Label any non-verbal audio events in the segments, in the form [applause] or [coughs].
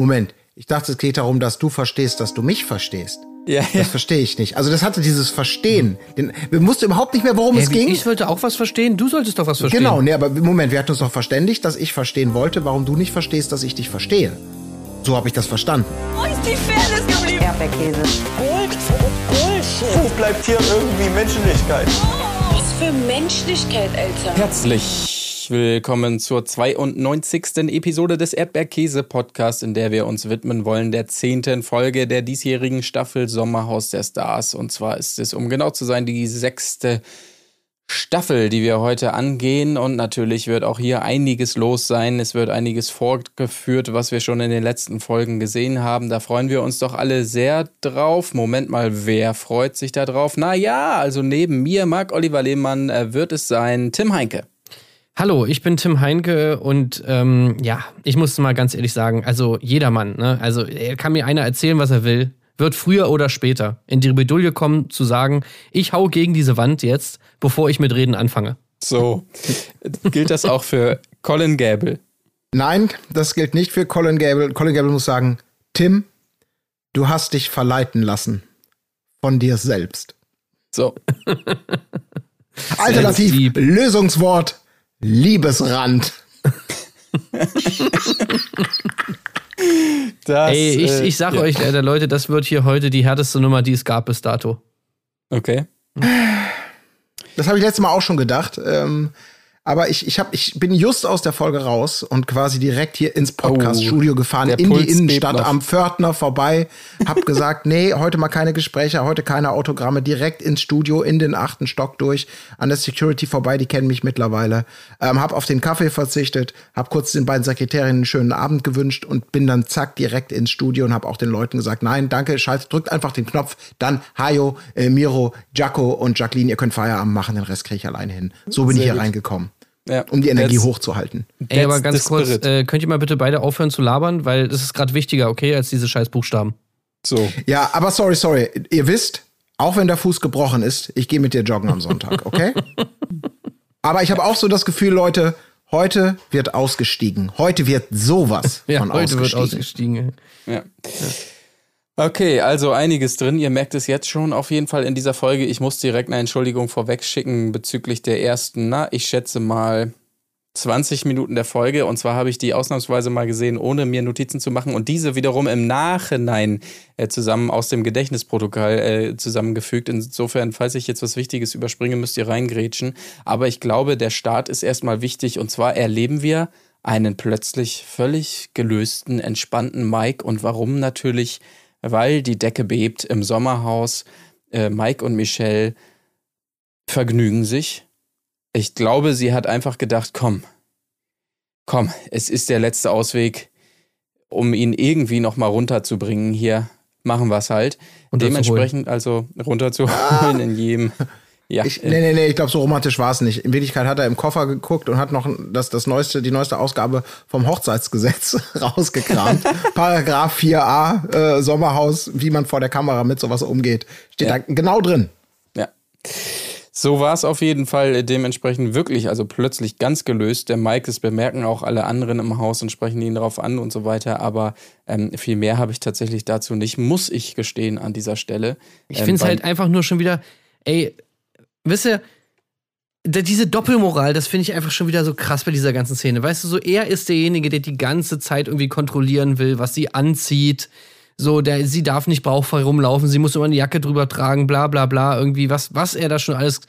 Moment, ich dachte, es geht darum, dass du verstehst, dass du mich verstehst. Ja, ja. Das verstehe ich nicht. Also das hatte dieses Verstehen. Den, wir wussten überhaupt nicht mehr, worum Ja, es ging. Ich wollte auch was verstehen, du solltest doch was verstehen. Genau, nee, aber Moment, wir hatten uns doch verständigt, dass ich verstehen wollte, warum du nicht verstehst, dass ich dich verstehe. So habe ich das verstanden. Wo ist die Fairness geblieben? Erdbeerkäse. Gold, Bullshit. Wo bleibt hier irgendwie Menschlichkeit? Was für Menschlichkeit, Alter. Herzlich willkommen zur 92. Episode des Erdbeerkäse-Podcasts, in der wir uns widmen wollen der zehnten Folge der diesjährigen Staffel Sommerhaus der Stars. Und zwar ist es, um genau zu sein, die sechste Staffel, die wir heute angehen. Und natürlich wird auch hier einiges los sein. Es wird einiges fortgeführt, was wir schon in den letzten Folgen gesehen haben. Da freuen wir uns doch alle sehr drauf. Moment mal, wer freut sich da drauf? Na ja, also neben mir, Marc Oliver Lehmann, äh, wird es sein Tim Heinke. Hallo, ich bin Tim Heinke und ähm, ja, ich muss mal ganz ehrlich sagen, also jedermann, ne? Also er kann mir einer erzählen, was er will, wird früher oder später in die Bredouille kommen, zu sagen, ich hau gegen diese Wand jetzt, bevor ich mit Reden anfange. So, gilt das auch für Colin Gable? Nein, das gilt nicht für Colin Gable. Colin Gable muss sagen, Tim, du hast dich verleiten lassen von dir selbst. So, Alternativ. Lösungswort, Liebesrand. [laughs] das. Ey, ich, äh, ich sag ja. euch, Alter, Leute, das wird hier heute die härteste Nummer, die es gab bis dato. Okay. Das habe ich letztes Mal auch schon gedacht. Ähm, aber ich, ich, hab, ich bin just aus der Folge raus und quasi direkt hier ins Podcast-Studio gefahren, der in Puls die Innenstadt am Pförtner vorbei. Hab gesagt, nee, heute mal keine Gespräche, heute keine Autogramme, direkt ins Studio, in den achten Stock durch, an der Security vorbei, die kennen mich mittlerweile. Ähm, hab auf den Kaffee verzichtet, hab kurz den beiden Sekretärinnen einen schönen Abend gewünscht und bin dann zack direkt ins Studio und hab auch den Leuten gesagt, nein, danke, schalt, drückt einfach den Knopf, dann Hajo, äh, Miro, Jaco und Jacqueline, ihr könnt Feierabend machen, den Rest kriege ich alleine hin. So bin Sehr ich hier gut. reingekommen Ja. um die Energie That's- hochzuhalten. Ey, aber ganz kurz, äh, könnt ihr mal bitte beide aufhören zu labern, weil das ist gerade wichtiger, okay, als diese scheiß Buchstaben. So. Ja, aber sorry, sorry. Ihr wisst, auch wenn der Fuß gebrochen ist, ich gehe mit dir joggen am Sonntag, okay? [laughs] aber ich habe auch so das Gefühl, Leute, heute wird ausgestiegen. Heute wird sowas Ja, von heute wird ausgestiegen. ausgestiegen. ey. Ja. Okay, also einiges drin. Ihr merkt es jetzt schon auf jeden Fall in dieser Folge. Ich muss direkt eine Entschuldigung vorweg schicken bezüglich der ersten, na, ich schätze mal 20 Minuten der Folge. Und zwar habe ich die ausnahmsweise mal gesehen, ohne mir Notizen zu machen und diese wiederum im Nachhinein äh, zusammen aus dem Gedächtnisprotokoll äh, zusammengefügt. Insofern, falls ich jetzt was Wichtiges überspringe, müsst ihr reingrätschen. Aber ich glaube, der Start ist erstmal wichtig. Und zwar erleben wir einen plötzlich völlig gelösten, entspannten Mike. Und warum natürlich? Weil die Decke bebt im Sommerhaus. Äh, Mike und Michelle vergnügen sich. Ich glaube, sie hat einfach gedacht, komm, komm, es ist der letzte Ausweg, um ihn irgendwie noch mal runterzubringen. Hier machen wir es halt. Runterzuholen. Dementsprechend also runterzuholen [laughs] in jedem. [laughs] Ja, Ich, nee, nee, nee, ich glaube, so romantisch war es nicht. In Wirklichkeit hat er im Koffer geguckt und hat noch das, das neueste, die neueste Ausgabe vom Hochzeitsgesetz [laughs] rausgekramt. [laughs] Paragraph 4a, äh, Sommerhaus, wie man vor der Kamera mit sowas umgeht. Steht Ja. da genau drin. Ja. So war es auf jeden Fall äh, dementsprechend wirklich, also plötzlich ganz gelöst. Der Mike, das bemerken auch alle anderen im Haus und sprechen ihn darauf an und so weiter. Aber ähm, viel mehr habe ich tatsächlich dazu nicht, muss ich gestehen an dieser Stelle. Ich Ähm, finde es halt einfach nur schon wieder, ey, wisst ihr, diese Doppelmoral, das finde ich einfach schon wieder so krass bei dieser ganzen Szene. Weißt du, so er ist derjenige, der die ganze Zeit irgendwie kontrollieren will, was sie anzieht. So, der, sie darf nicht bauchfrei rumlaufen, sie muss immer eine Jacke drüber tragen, bla bla bla, irgendwie, was, was er da schon alles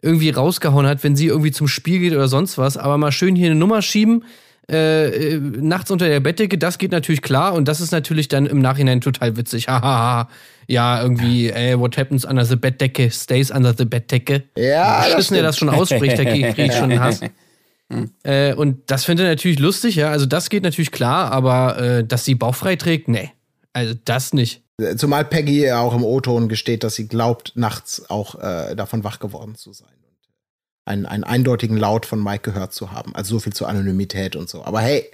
irgendwie rausgehauen hat, wenn sie irgendwie zum Spiel geht oder sonst was. Aber mal schön hier eine Nummer schieben, äh, äh, nachts unter der Bettdecke, das geht natürlich klar und das ist natürlich dann im Nachhinein total witzig. [laughs] Hahaha. ja, irgendwie, ey, what happens under the Bettdecke stays under the Bettdecke. Ja, das Beschissen, der das schon ausspricht, da krieg krieg ich schon Hass. [laughs] äh, und das findet er natürlich lustig, ja. Also das geht natürlich klar, aber äh, dass sie bauchfrei trägt, nee. Also das nicht. Zumal Peggy ja auch im O-Ton gesteht, dass sie glaubt, nachts auch äh, davon wach geworden zu sein. Einen, einen eindeutigen Laut von Mike gehört zu haben. Also so viel zur Anonymität und so. Aber hey,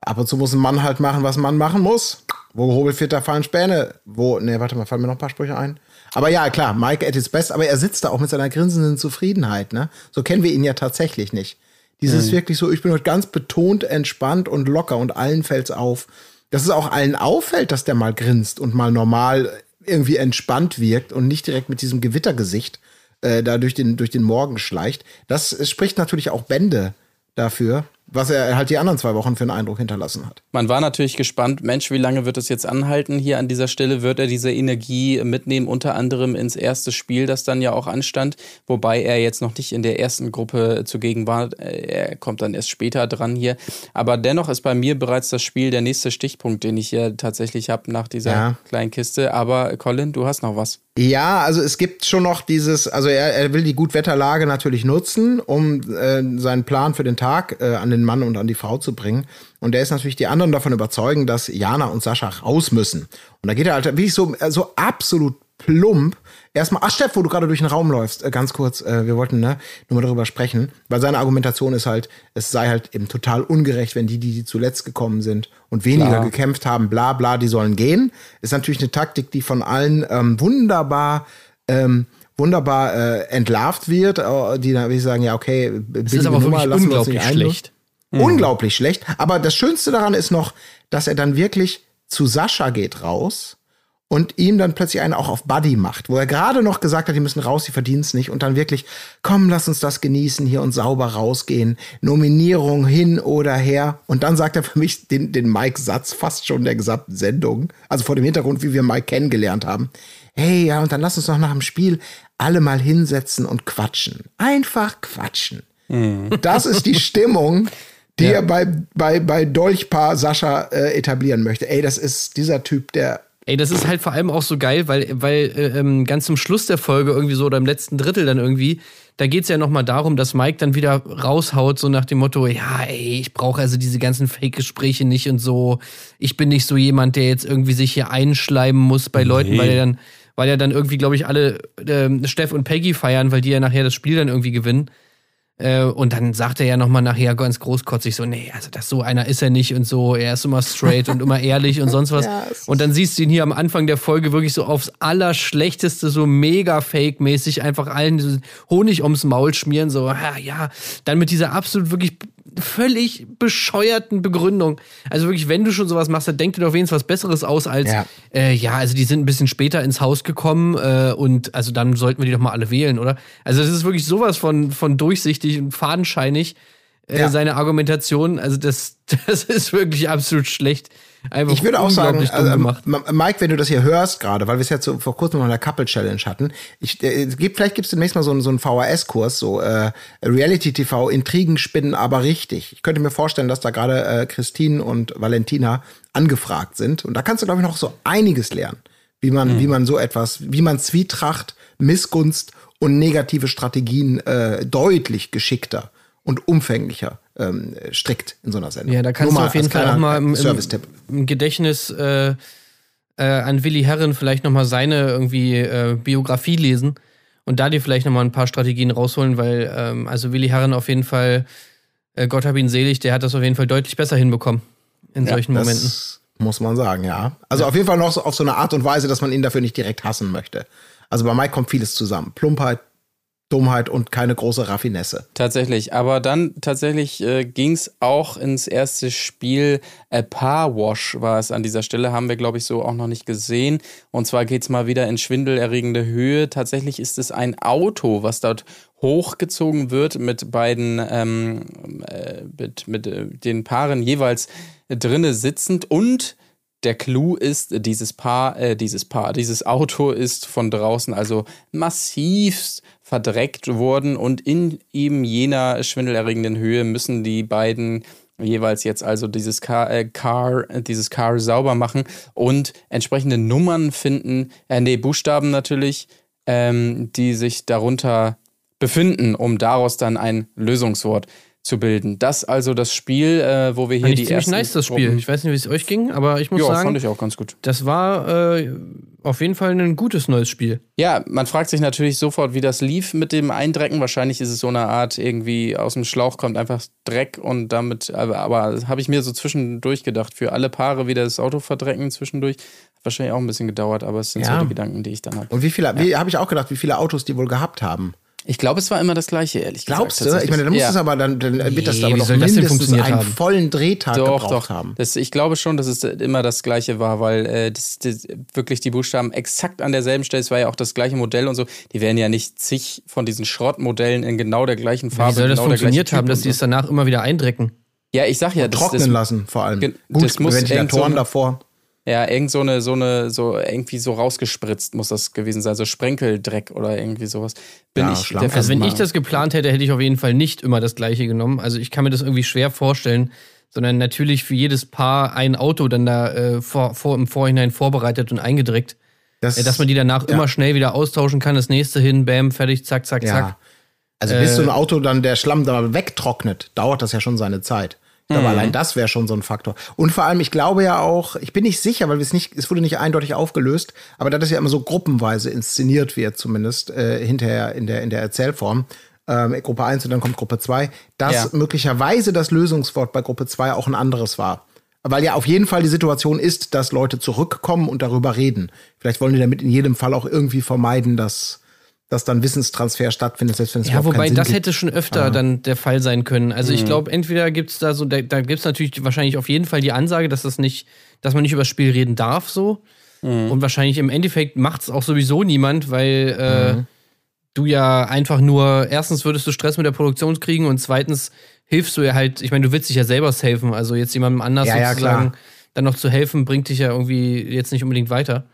ab und zu muss ein Mann halt machen, was ein Mann machen muss. Wo Hobel fehlt, da fallen Späne. Wo, nee, warte mal, fallen mir noch ein paar Sprüche ein. Aber ja, klar, Mike at his best, aber er sitzt da auch mit seiner grinsenden Zufriedenheit, ne? So kennen wir ihn ja tatsächlich nicht. Dieses wirklich so, ich bin heute ganz betont, entspannt und locker und allen fällt's auf. dass es auch allen auffällt, dass der mal grinst und mal normal irgendwie entspannt wirkt und nicht direkt mit diesem Gewittergesicht äh, da durch den, durch den Morgen schleicht. Das äh, spricht natürlich auch Bände dafür, was er halt die anderen zwei Wochen für einen Eindruck hinterlassen hat. Man war natürlich gespannt, Mensch, wie lange wird es jetzt anhalten? Hier an dieser Stelle wird er diese Energie mitnehmen, unter anderem ins erste Spiel, das dann ja auch anstand, wobei er jetzt noch nicht in der ersten Gruppe zugegen war. Er kommt dann erst später dran hier. Aber dennoch ist bei mir bereits das Spiel der nächste Stichpunkt, den ich hier tatsächlich habe nach dieser Ja. kleinen Kiste. Aber Colin, du hast noch was. Ja, also es gibt schon noch dieses, also er, er will die Gutwetterlage natürlich nutzen, um äh, seinen Plan für den Tag äh, an den Mann und an die Frau zu bringen. Und er ist natürlich die anderen davon überzeugen, dass Jana und Sascha raus müssen. Und da geht er halt wirklich so, äh, so absolut plump. Erstmal, ach Steff, wo du gerade durch den Raum läufst, äh, ganz kurz, äh, wir wollten ne, nur mal darüber sprechen, weil seine Argumentation ist halt, es sei halt eben total ungerecht, wenn die, die, die zuletzt gekommen sind und weniger Klar. gekämpft haben, bla bla, die sollen gehen. Ist natürlich eine Taktik, die von allen ähm, wunderbar ähm, wunderbar äh, entlarvt wird, äh, die dann wirklich sagen, ja, okay, Das ist aber wirklich unglaublich schlecht. Unglaublich schlecht. Aber das Schönste daran ist noch, dass er dann wirklich zu Sascha geht raus und ihm dann plötzlich einen auch auf Buddy macht, wo er gerade noch gesagt hat, die müssen raus, die verdienen es nicht und dann wirklich, komm, lass uns das genießen hier und sauber rausgehen. Nominierung hin oder her. Und dann sagt er für mich den, den Mike-Satz fast schon der gesamten Sendung. Also vor dem Hintergrund, wie wir Mike kennengelernt haben. Hey, ja, und dann lass uns doch nach dem Spiel alle mal hinsetzen und quatschen. Einfach quatschen. Das ist die Stimmung, die er bei, bei, bei Dolchpaar Sascha äh, etablieren möchte. Ey, das ist dieser Typ, der. Ey, das ist halt vor allem auch so geil, weil, weil äh, ähm, ganz zum Schluss der Folge irgendwie so oder im letzten Drittel dann irgendwie, da geht's ja nochmal darum, dass Mike dann wieder raushaut, so nach dem Motto, ja, ey, ich brauche also diese ganzen Fake-Gespräche nicht und so. Ich bin nicht so jemand, der jetzt irgendwie sich hier einschleimen muss bei Leuten, weil er dann, weil er dann irgendwie, glaube ich, alle ähm, Steff und Peggy feiern, weil die ja nachher das Spiel dann irgendwie gewinnen. Äh, und dann sagt er ja nochmal nachher ganz großkotzig so, nee, also das so einer ist er nicht und so, er ist immer straight und immer ehrlich und sonst was. [laughs] Ja, und dann siehst du ihn hier am Anfang der Folge wirklich so aufs Allerschlechteste, so mega fake-mäßig, einfach allen Honig ums Maul schmieren, so, ja, ja, dann mit dieser absolut wirklich völlig bescheuerten Begründung. Also wirklich, wenn du schon sowas machst, dann denk dir doch wenigstens was Besseres aus als, Ja. äh, ja, also die sind ein bisschen später ins Haus gekommen äh, und also dann sollten wir die doch mal alle wählen, oder? Also das ist wirklich sowas von, von durchsichtig und fadenscheinig, äh, Ja. seine Argumentation. Also das, [laughs] das ist wirklich absolut schlecht. Einfach Ich würde auch sagen, also, gemacht. M- Mike, wenn du das hier hörst gerade, weil wir es jetzt so vor kurzem noch in der Couple Challenge hatten, ich, äh, gibt, vielleicht gibt es demnächst mal so, einen- so einen VHS-Kurs, so äh, Reality-TV, Intrigen spinnen, aber richtig. Ich könnte mir vorstellen, dass da gerade äh, Christine und Valentina angefragt sind. Und da kannst du, glaube ich, noch so einiges lernen, wie man, wie man so etwas, wie man Zwietracht, Missgunst und negative Strategien äh, deutlich geschickter und umfänglicher ähm, strickt in so einer Sendung. Ja, da kannst Nur du auf jeden Fall auch kleiner mal im, im, Gedächtnis äh, äh, an Willi Herren vielleicht nochmal seine irgendwie äh, Biografie lesen und da dir vielleicht nochmal ein paar Strategien rausholen, weil ähm, also Willi Herren auf jeden Fall, äh, Gott hab ihn selig, der hat das auf jeden Fall deutlich besser hinbekommen in solchen das Momenten. Muss man sagen, ja. Also auf jeden Fall noch so auf so eine Art und Weise, dass man ihn dafür nicht direkt hassen möchte. Also bei Mike kommt vieles zusammen. Plumpheit, Dummheit und keine große Raffinesse. Tatsächlich, aber dann tatsächlich äh, ging es auch ins erste Spiel. Äh, Paar Wash war es an dieser Stelle, haben wir glaube ich so auch noch nicht gesehen. Und zwar geht es mal wieder in schwindelerregende Höhe. Tatsächlich ist es ein Auto, was dort hochgezogen wird mit beiden, ähm, äh, mit, mit äh, den Paaren jeweils drinne sitzend und der Clou ist, dieses Paar, äh, dieses Paar, dieses Auto ist von draußen also massivst verdreckt worden und in eben jener schwindelerregenden Höhe müssen die beiden jeweils jetzt also dieses Car, äh, Car dieses Car sauber machen und entsprechende Nummern finden, äh, nee, Buchstaben natürlich, ähm, die sich darunter befinden, um daraus dann ein Lösungswort zu bilden. Das also das Spiel, äh, wo wir hier Fand die ich ziemlich ersten nice, das Spiel. Ich weiß nicht, wie es euch ging, aber ich muss ja, sagen, fand ich auch ganz gut. das war äh, auf jeden Fall ein gutes neues Spiel. Ja, man fragt sich natürlich sofort, wie das lief mit dem Eindrecken. Wahrscheinlich ist es so eine Art, irgendwie aus dem Schlauch kommt einfach Dreck und damit, aber, aber habe ich mir so zwischendurch gedacht, für alle Paare wieder das Auto verdrecken zwischendurch. Hat wahrscheinlich auch ein bisschen gedauert, aber es sind Ja. so die Gedanken, die ich dann habe. Und wie viele, wie habe ich auch gedacht, wie viele Autos die wohl gehabt haben. Ich glaube, es war immer das gleiche, ehrlich Glaubst gesagt. du? Ich meine, dann muss ja. es aber, dann, dann wird das Nee, aber doch mindestens funktioniert einen haben? vollen Drehtag Doch, gebraucht doch. haben. Das, ich glaube schon, dass es immer das gleiche war, weil äh, das, das, wirklich die Buchstaben exakt an derselben Stelle, es war ja auch das gleiche Modell und so, die werden ja nicht zig von diesen Schrottmodellen in genau der gleichen Farbe. Wie soll das genau funktioniert haben, dass die es danach immer wieder eindrecken? Ja, ich sag ja, das, Trocknen das, lassen, vor allem. Gut, das muss Ventilatoren so davor. Ja, irgend so eine, so eine, so irgendwie so rausgespritzt muss das gewesen sein, so Sprenkeldreck oder irgendwie sowas. Bin Ja, ich Schlamm. der Also wenn ich das geplant hätte, hätte ich auf jeden Fall nicht immer das gleiche genommen. Also ich kann mir das irgendwie schwer vorstellen, sondern natürlich für jedes Paar ein Auto dann da äh, vor, vor, im Vorhinein vorbereitet und eingedreckt, Das, äh, dass man die danach ja. immer schnell wieder austauschen kann, das nächste hin, bam, fertig, zack, zack, zack. Ja. Also bis Äh, so ein Auto dann der Schlamm da wegtrocknet, dauert das ja schon seine Zeit. Ich glaube, allein das wäre schon so ein Faktor. Und vor allem, ich glaube ja auch, ich bin nicht sicher, weil es nicht, es wurde nicht eindeutig aufgelöst, aber da das ja immer so gruppenweise inszeniert wird, zumindest äh, hinterher in der, in der Erzählform, ähm, Gruppe 1 und dann kommt Gruppe 2, dass Ja. möglicherweise das Lösungswort bei Gruppe 2 auch ein anderes war. Weil ja auf jeden Fall die Situation ist, dass Leute zurückkommen und darüber reden. Vielleicht wollen die damit in jedem Fall auch irgendwie vermeiden, dass, dass dann Wissenstransfer stattfindet, selbst wenn es Ja, überhaupt wobei keinen Sinn das gibt. hätte schon öfter dann der Fall sein können. Also Mhm. ich glaube, entweder gibt's da so, da, da gibt's natürlich wahrscheinlich auf jeden Fall die Ansage, dass das nicht, dass man nicht über das Spiel reden darf, so. Mhm. Und wahrscheinlich im Endeffekt macht's auch sowieso niemand, weil äh, Mhm. du ja einfach nur, erstens würdest du Stress mit der Produktion kriegen und zweitens hilfst du ja halt, ich meine, du willst dich ja selber safen, also jetzt jemandem anders Ja, ja, sozusagen klar. dann noch zu helfen, bringt dich ja irgendwie jetzt nicht unbedingt weiter.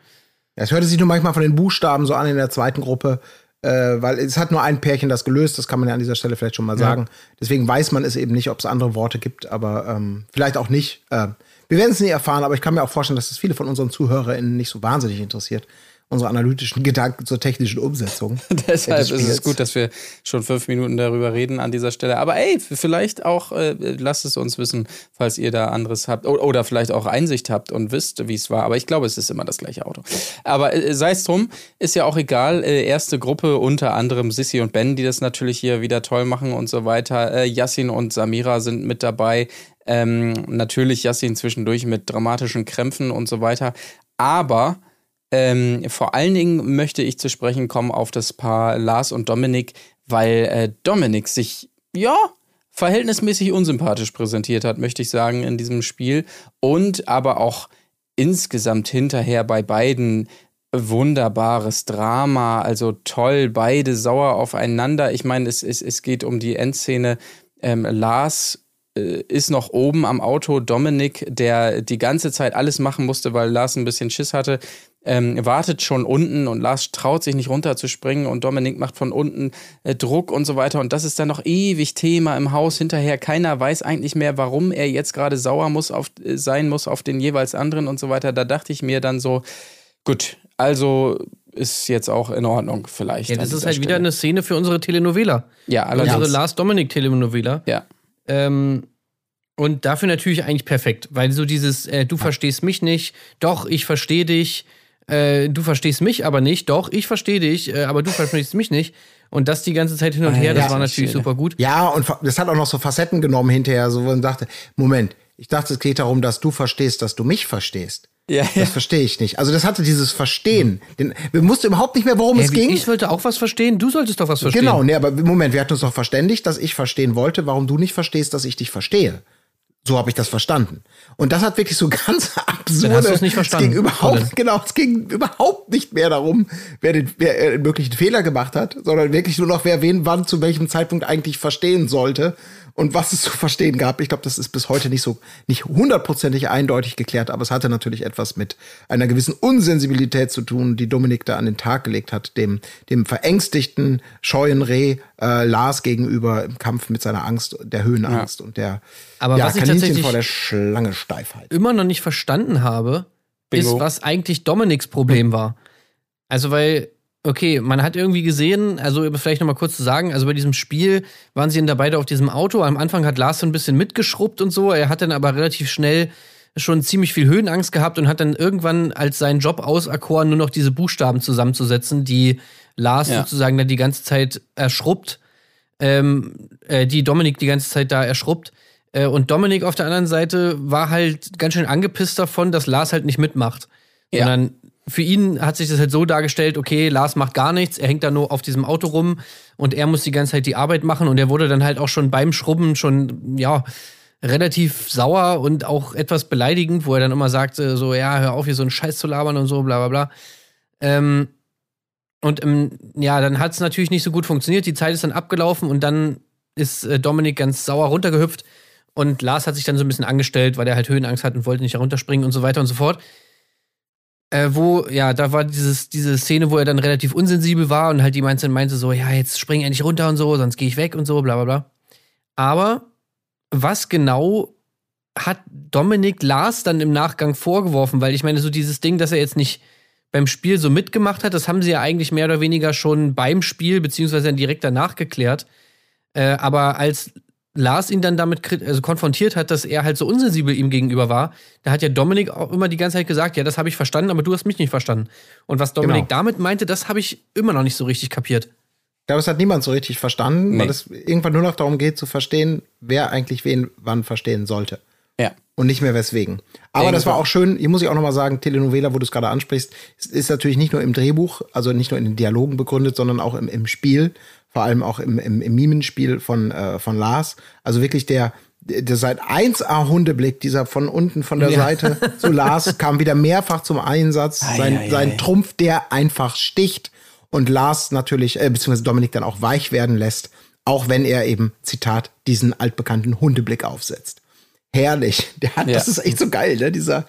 Ja, Es hörte sich nur manchmal von den Buchstaben so an in der zweiten Gruppe, äh, weil es hat nur ein Pärchen das gelöst, das kann man ja an dieser Stelle vielleicht schon mal sagen. Deswegen weiß man es eben nicht, ob es andere Worte gibt, aber ähm, vielleicht auch nicht. Äh, wir werden es nie erfahren, aber ich kann mir auch vorstellen, dass es viele von unseren ZuhörerInnen nicht so wahnsinnig interessiert. Unsere analytischen Gedanken zur technischen Umsetzung. [laughs] Deshalb des ist es gut, dass wir schon fünf Minuten darüber reden an dieser Stelle. Aber ey, vielleicht auch, äh, lasst es uns wissen, falls ihr da anderes habt. O oder vielleicht auch Einsicht habt und wisst, wie es war. Aber ich glaube, es ist immer das gleiche Auto. Aber äh, sei es drum, ist ja auch egal. Äh, erste Gruppe, unter anderem Sissy und Ben, die das natürlich hier wieder toll machen und so weiter. Äh, Yassin und Samira sind mit dabei. Ähm, natürlich Yassin zwischendurch mit dramatischen Krämpfen und so weiter. Aber ähm, vor allen Dingen möchte ich zu sprechen kommen auf das Paar Lars und Dominik, weil äh, Dominik sich, ja, verhältnismäßig unsympathisch präsentiert hat, möchte ich sagen, in diesem Spiel. Und aber auch insgesamt hinterher bei beiden wunderbares Drama, also toll, beide sauer aufeinander. Ich meine, es, es, es geht um die Endszene. Ähm, Lars äh, ist noch oben am Auto. Dominik, der die ganze Zeit alles machen musste, weil Lars ein bisschen Schiss hatte, ähm, wartet schon unten und Lars traut sich nicht runterzuspringen und Dominik macht von unten äh, Druck und so weiter. Und das ist dann noch ewig Thema im Haus hinterher. Keiner weiß eigentlich mehr, warum er jetzt gerade sauer muss auf, äh, sein muss auf den jeweils anderen und so weiter. Da dachte ich mir dann so, gut, also ist jetzt auch in Ordnung vielleicht. Ja, das ist halt wieder Stelle. eine Szene für unsere Telenovela. Ja, allerdings. Unsere Lars Dominik Telenovela. Ja. Ähm, und dafür natürlich eigentlich perfekt, weil so dieses, äh, du verstehst mich nicht, doch, ich verstehe dich, äh, du verstehst mich aber nicht, doch, ich verstehe dich, äh, aber du verstehst mich nicht. Und das die ganze Zeit hin und her, das ja, war natürlich schön. super gut. Ja, und das hat auch noch so Facetten genommen hinterher, so wo man dachte, Moment, ich dachte, es geht darum, dass du verstehst, dass du mich verstehst. Ja, ja. Das verstehe ich nicht. Also das hatte dieses Verstehen. Den, wir wussten überhaupt nicht mehr, worum es Äh, wie- ging. ich wollte auch was verstehen, du solltest doch was verstehen. Genau, nee, aber Moment, wir hatten uns doch verständigt, dass ich verstehen wollte, warum du nicht verstehst, dass ich dich verstehe. So habe ich das verstanden. Und das hat wirklich so [laughs] ganz absurde. hast du's nicht verstanden, Es ging überhaupt, Colin. genau, es ging überhaupt nicht mehr darum, wer den, wer äh, den möglichen Fehler gemacht hat, sondern wirklich nur noch, wer wen wann zu welchem Zeitpunkt eigentlich verstehen sollte und was es zu verstehen gab. Ich glaube, das ist bis heute nicht so, nicht hundertprozentig eindeutig geklärt, aber es hatte natürlich etwas mit einer gewissen Unsensibilität zu tun, die Dominik da an den Tag gelegt hat, dem, dem verängstigten, scheuen Reh äh, Lars gegenüber im Kampf mit seiner Angst, der Höhenangst und der Aber ja, was ich tatsächlich- vor der Schlange Steifheit. immer noch nicht verstanden habe, Bingo. ist, was eigentlich Dominiks Problem war. Also, weil, okay, man hat irgendwie gesehen, also vielleicht noch mal kurz zu sagen, also bei diesem Spiel waren sie dann da beide auf diesem Auto. Am Anfang hat Lars so ein bisschen mitgeschrubbt und so. Er hat dann aber relativ schnell schon ziemlich viel Höhenangst gehabt und hat dann irgendwann als seinen Job auserkoren, nur noch diese Buchstaben zusammenzusetzen, die Lars Ja. sozusagen da die ganze Zeit erschrubbt ähm, äh, die Dominik die ganze Zeit da erschrubbt. Äh, und Dominik auf der anderen Seite war halt ganz schön angepisst davon, dass Lars halt nicht mitmacht. Ja. Sondern für ihn hat sich das halt so dargestellt, okay, Lars macht gar nichts, er hängt da nur auf diesem Auto rum und er muss die ganze Zeit die Arbeit machen und er wurde dann halt auch schon beim Schrubben schon, ja, relativ sauer und auch etwas beleidigend, wo er dann immer sagte, so, ja, hör auf, hier so einen Scheiß zu labern und so, bla bla bla. Ähm, und ähm, ja, dann hat es natürlich nicht so gut funktioniert, die Zeit ist dann abgelaufen und dann ist äh, Dominik ganz sauer runtergehüpft und Lars hat sich dann so ein bisschen angestellt, weil er halt Höhenangst hat und wollte nicht herunterspringen und so weiter und so fort. Äh, wo, ja, da war dieses, diese Szene, wo er dann relativ unsensibel war und halt die meinte, meinte so, ja, jetzt spring endlich runter und so, sonst gehe ich weg und so, bla bla bla. Aber was genau hat Dominik Lars dann im Nachgang vorgeworfen? Weil ich meine, so dieses Ding, dass er jetzt nicht beim Spiel so mitgemacht hat, das haben sie ja eigentlich mehr oder weniger schon beim Spiel, beziehungsweise dann direkt danach geklärt. Äh, aber als Lars ihn dann damit also konfrontiert hat, dass er halt so unsensibel ihm gegenüber war, da hat ja Dominik auch immer die ganze Zeit gesagt, ja, das habe ich verstanden, aber du hast mich nicht verstanden. Und was Dominik Genau. damit meinte, das habe ich immer noch nicht so richtig kapiert. Ich glaube, es hat niemand so richtig verstanden, Nee. weil es irgendwann nur noch darum geht, zu verstehen, wer eigentlich wen wann verstehen sollte. Ja. Und nicht mehr weswegen. Aber das war auch schön, hier muss ich auch nochmal sagen, Telenovela, wo du es gerade ansprichst, ist, ist natürlich nicht nur im Drehbuch, also nicht nur in den Dialogen begründet, sondern auch im, im Spiel, vor allem auch im, im, im Mimenspiel von, äh, von Lars. Also wirklich der, der seit 1A Hundeblick, dieser von unten von der Ja. Seite [laughs] zu Lars, kam wieder mehrfach zum Einsatz. Ei, sein, ei, sein ei. Trumpf, der einfach sticht und Lars natürlich, äh, beziehungsweise Dominik dann auch weich werden lässt, auch wenn er eben, Zitat, diesen altbekannten Hundeblick aufsetzt. Herrlich. Der hat, Ja. das ist echt so geil, ne? Dieser,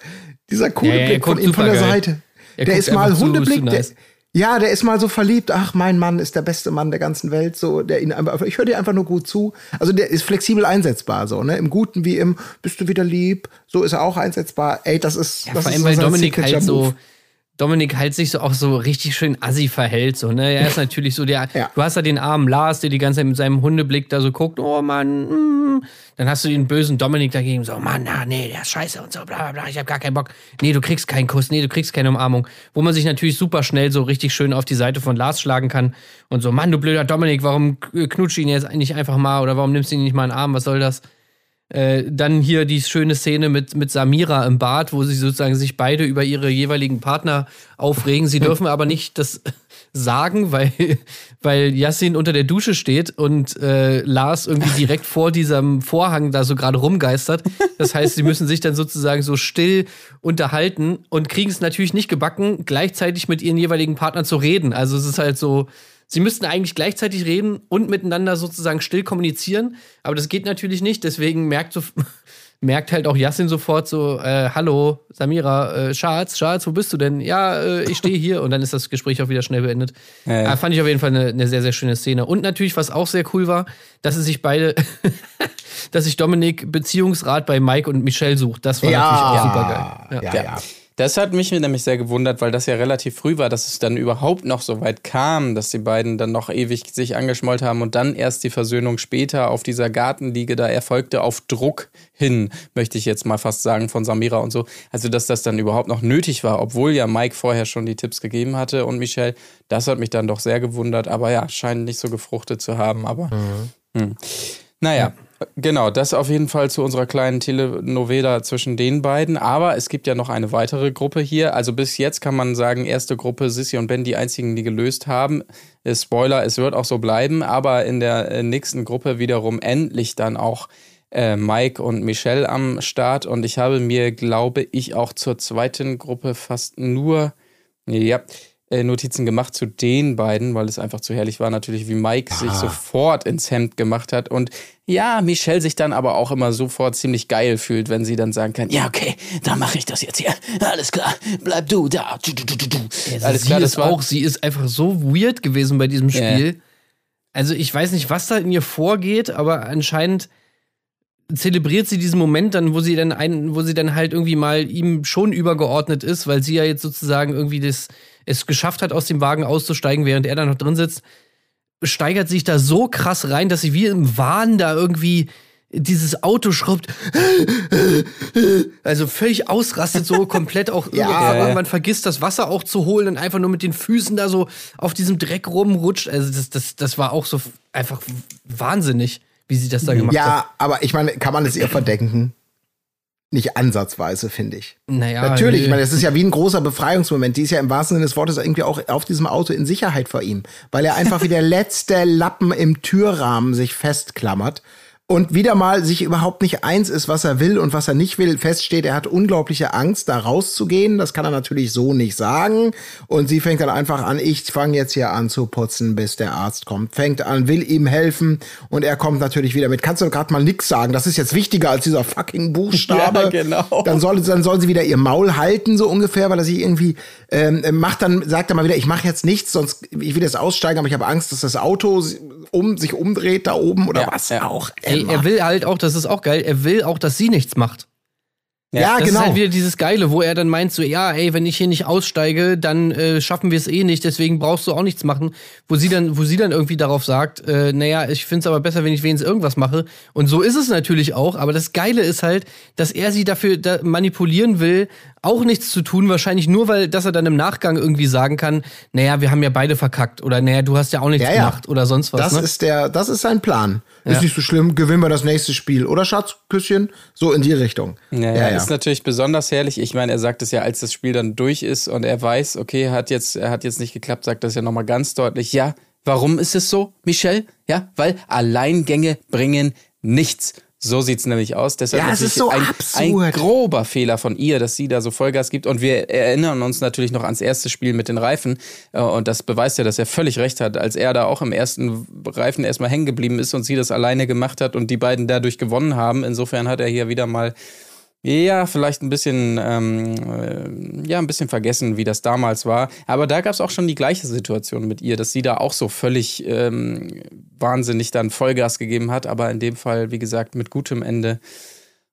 dieser coole Ja, Blick von von der supergeil. Seite. Er der ist mal Hundeblick. zu nice. der, ja, der ist mal so verliebt. Ach, mein Mann ist der beste Mann der ganzen Welt. So, der ihn einfach, ich höre dir einfach nur gut zu. Also der ist flexibel einsetzbar, so, ne? Im Guten wie im, bist du wieder lieb? So ist er auch einsetzbar. Ey, das ist, Ja, das vor ist allem, so weil Dominik halt so. Dominik halt sich so auch so richtig schön assi verhält, so, ne? Er ist [laughs] natürlich so der, Ja. du hast da den armen Lars, der die ganze Zeit mit seinem Hundeblick da so guckt, oh Mann, mm. dann hast du den bösen Dominik dagegen, so, Mann, na, nee, der ist scheiße und so, bla, bla, bla, ich hab gar keinen Bock. Nee, du kriegst keinen Kuss, nee, du kriegst keine Umarmung. Wo man sich natürlich super schnell so richtig schön auf die Seite von Lars schlagen kann und so, Mann, du blöder Dominik, warum knutscht ihn jetzt nicht einfach mal oder warum nimmst du ihn nicht mal in den Arm, was soll das? Äh, dann hier die schöne Szene mit, mit Samira im Bad, wo sie sozusagen sich beide über ihre jeweiligen Partner aufregen. Sie dürfen aber nicht das [laughs] sagen, weil, weil Yassin unter der Dusche steht und äh, Lars irgendwie direkt vor diesem Vorhang da so gerade rumgeistert. Das heißt, sie müssen sich dann sozusagen so still unterhalten und kriegen es natürlich nicht gebacken, gleichzeitig mit ihren jeweiligen Partnern zu reden. Also es ist halt so, sie müssten eigentlich gleichzeitig reden und miteinander sozusagen still kommunizieren, aber das geht natürlich nicht. Deswegen merkt, so, [laughs] merkt halt auch Yassin sofort so, äh, hallo, Samira, äh, Schatz, Schatz, wo bist du denn? Ja, äh, ich stehe hier und dann ist das Gespräch auch wieder schnell beendet. Ja. Äh, fand ich auf jeden Fall eine, eine sehr, sehr schöne Szene. Und natürlich, was auch sehr cool war, dass sie sich beide, [laughs] dass sich Dominik Beziehungsrat bei Mike und Michelle sucht. Das war natürlich auch super geil. ja, ja. Das hat mich nämlich sehr gewundert, weil das ja relativ früh war, dass es dann überhaupt noch so weit kam, dass die beiden dann noch ewig sich angeschmollt haben und dann erst die Versöhnung später auf dieser Gartenliege da erfolgte, auf Druck hin, möchte ich jetzt mal fast sagen, von Samira und so. Also, dass das dann überhaupt noch nötig war, obwohl ja Mike vorher schon die Tipps gegeben hatte und Michelle, das hat mich dann doch sehr gewundert, aber ja, scheint nicht so gefruchtet zu haben, aber. Hm. Naja, genau, das auf jeden Fall zu unserer kleinen Telenovela zwischen den beiden. Aber es gibt ja noch eine weitere Gruppe hier. Also bis jetzt kann man sagen, erste Gruppe, Sissy und Ben, die einzigen, die gelöst haben. Äh, Spoiler, es wird auch so bleiben. Aber in der äh, nächsten Gruppe wiederum endlich dann auch äh, Mike und Michelle am Start. Und ich habe mir, glaube ich, auch zur zweiten Gruppe fast nur, ja, äh, Notizen gemacht zu den beiden, weil es einfach zu herrlich war, natürlich, wie Mike sich sofort ins Hemd gemacht hat und ja, Michelle sich dann aber auch immer sofort ziemlich geil fühlt, wenn sie dann sagen kann, ja, okay, dann mache ich das jetzt hier. Alles klar, bleib du da. Du, du, du. Also Alles sie klar, ist das war auch, sie ist einfach so weird gewesen bei diesem. Spiel. Also ich weiß nicht, was da in ihr vorgeht, aber anscheinend zelebriert sie diesen Moment dann, wo sie dann ein, wo sie dann halt irgendwie mal ihm schon übergeordnet ist, weil sie ja jetzt sozusagen irgendwie das es geschafft hat, aus dem Wagen auszusteigen, während er da noch drin sitzt, steigert sich da so krass rein, dass sie wie im Wahn da irgendwie dieses Auto schrubbt, also völlig ausrastet, so komplett auch [laughs] Ja. irgendwann man vergisst das Wasser auch zu holen und einfach nur mit den Füßen da so auf diesem Dreck rumrutscht. Also das, das, das war auch so einfach wahnsinnig, wie sie das da gemacht hat. Ja, aber ich meine, kann man es ihr verdenken? Nicht ansatzweise, finde ich. Naja, Natürlich, ich meine, das ist ja wie ein großer Befreiungsmoment. Die ist ja im wahrsten Sinne des Wortes irgendwie auch auf diesem Auto in Sicherheit vor ihm, weil er einfach wie der [laughs] letzte Lappen im Türrahmen sich festklammert und wieder mal sich überhaupt nicht eins ist, was er will und was er nicht will. Feststeht, er hat unglaubliche Angst, da rauszugehen. Das kann er natürlich so nicht sagen. Und sie fängt dann einfach an, ich fange jetzt hier an zu putzen, bis der Arzt kommt. Fängt an, will ihm helfen und er kommt natürlich wieder mit. Kannst du gerade mal nix sagen? Das ist jetzt wichtiger als dieser fucking Buchstabe. [laughs] Ja, genau. Dann soll, dann soll sie wieder ihr Maul halten, so ungefähr, weil er sich irgendwie ähm, macht dann, sagt er mal wieder, ich mache jetzt nichts, sonst ich will jetzt aussteigen, aber ich habe Angst, dass das Auto um sich umdreht da oben oder Ja, was ja. auch. Ey, immer. er will halt auch, das ist auch geil, er will auch, dass sie nichts macht. ja, Das genau. ist halt wieder dieses Geile, wo er dann meint so, ja, ey, wenn ich hier nicht aussteige, dann äh, schaffen wir es eh nicht, deswegen brauchst du auch nichts machen. Wo sie dann, wo sie dann irgendwie darauf sagt, äh, naja, ich find's aber besser, wenn ich wenigstens irgendwas mache. Und so ist es natürlich auch, aber das Geile ist halt, dass er sie dafür da manipulieren will, auch nichts zu tun, wahrscheinlich nur, weil, dass er dann im Nachgang irgendwie sagen kann, naja, wir haben ja beide verkackt oder naja, du hast ja auch nichts Ja, ja. gemacht oder sonst was. Das ne? ist der, das ist sein Plan. Ja. Ist nicht so schlimm, gewinnen wir das nächste Spiel. Oder Schatz, Küsschen? So in die Richtung. Ja, ja, ist natürlich besonders herrlich. Ich meine, er sagt es ja, als das Spiel dann durch ist und er weiß, okay, hat jetzt, er hat jetzt nicht geklappt, sagt das ja nochmal ganz deutlich. Ja, warum ist es so, Michelle? Ja, weil Alleingänge bringen nichts. So sieht's nämlich aus. Deshalb Ja, es ist so ein, absurd. ein grober Fehler von ihr, dass sie da so Vollgas gibt. Und wir erinnern uns natürlich noch ans erste Spiel mit den Reifen. Äh, Und das beweist ja, dass er völlig recht hat, als er da auch im ersten Reifen erstmal hängen geblieben ist und sie das alleine gemacht hat und die beiden dadurch gewonnen haben. Insofern hat er hier wieder mal ja, vielleicht ein bisschen, ähm, äh, ja, ein bisschen vergessen, wie das damals war. Aber da gab es auch schon die gleiche Situation mit ihr, dass sie da auch so völlig ähm, wahnsinnig dann Vollgas gegeben hat, aber in dem Fall, wie gesagt, mit gutem Ende.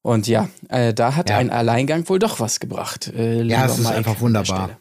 Und ja, äh, da hat Ja. ein Alleingang wohl doch was gebracht. Äh, Ja, es ist Mike einfach wunderbar.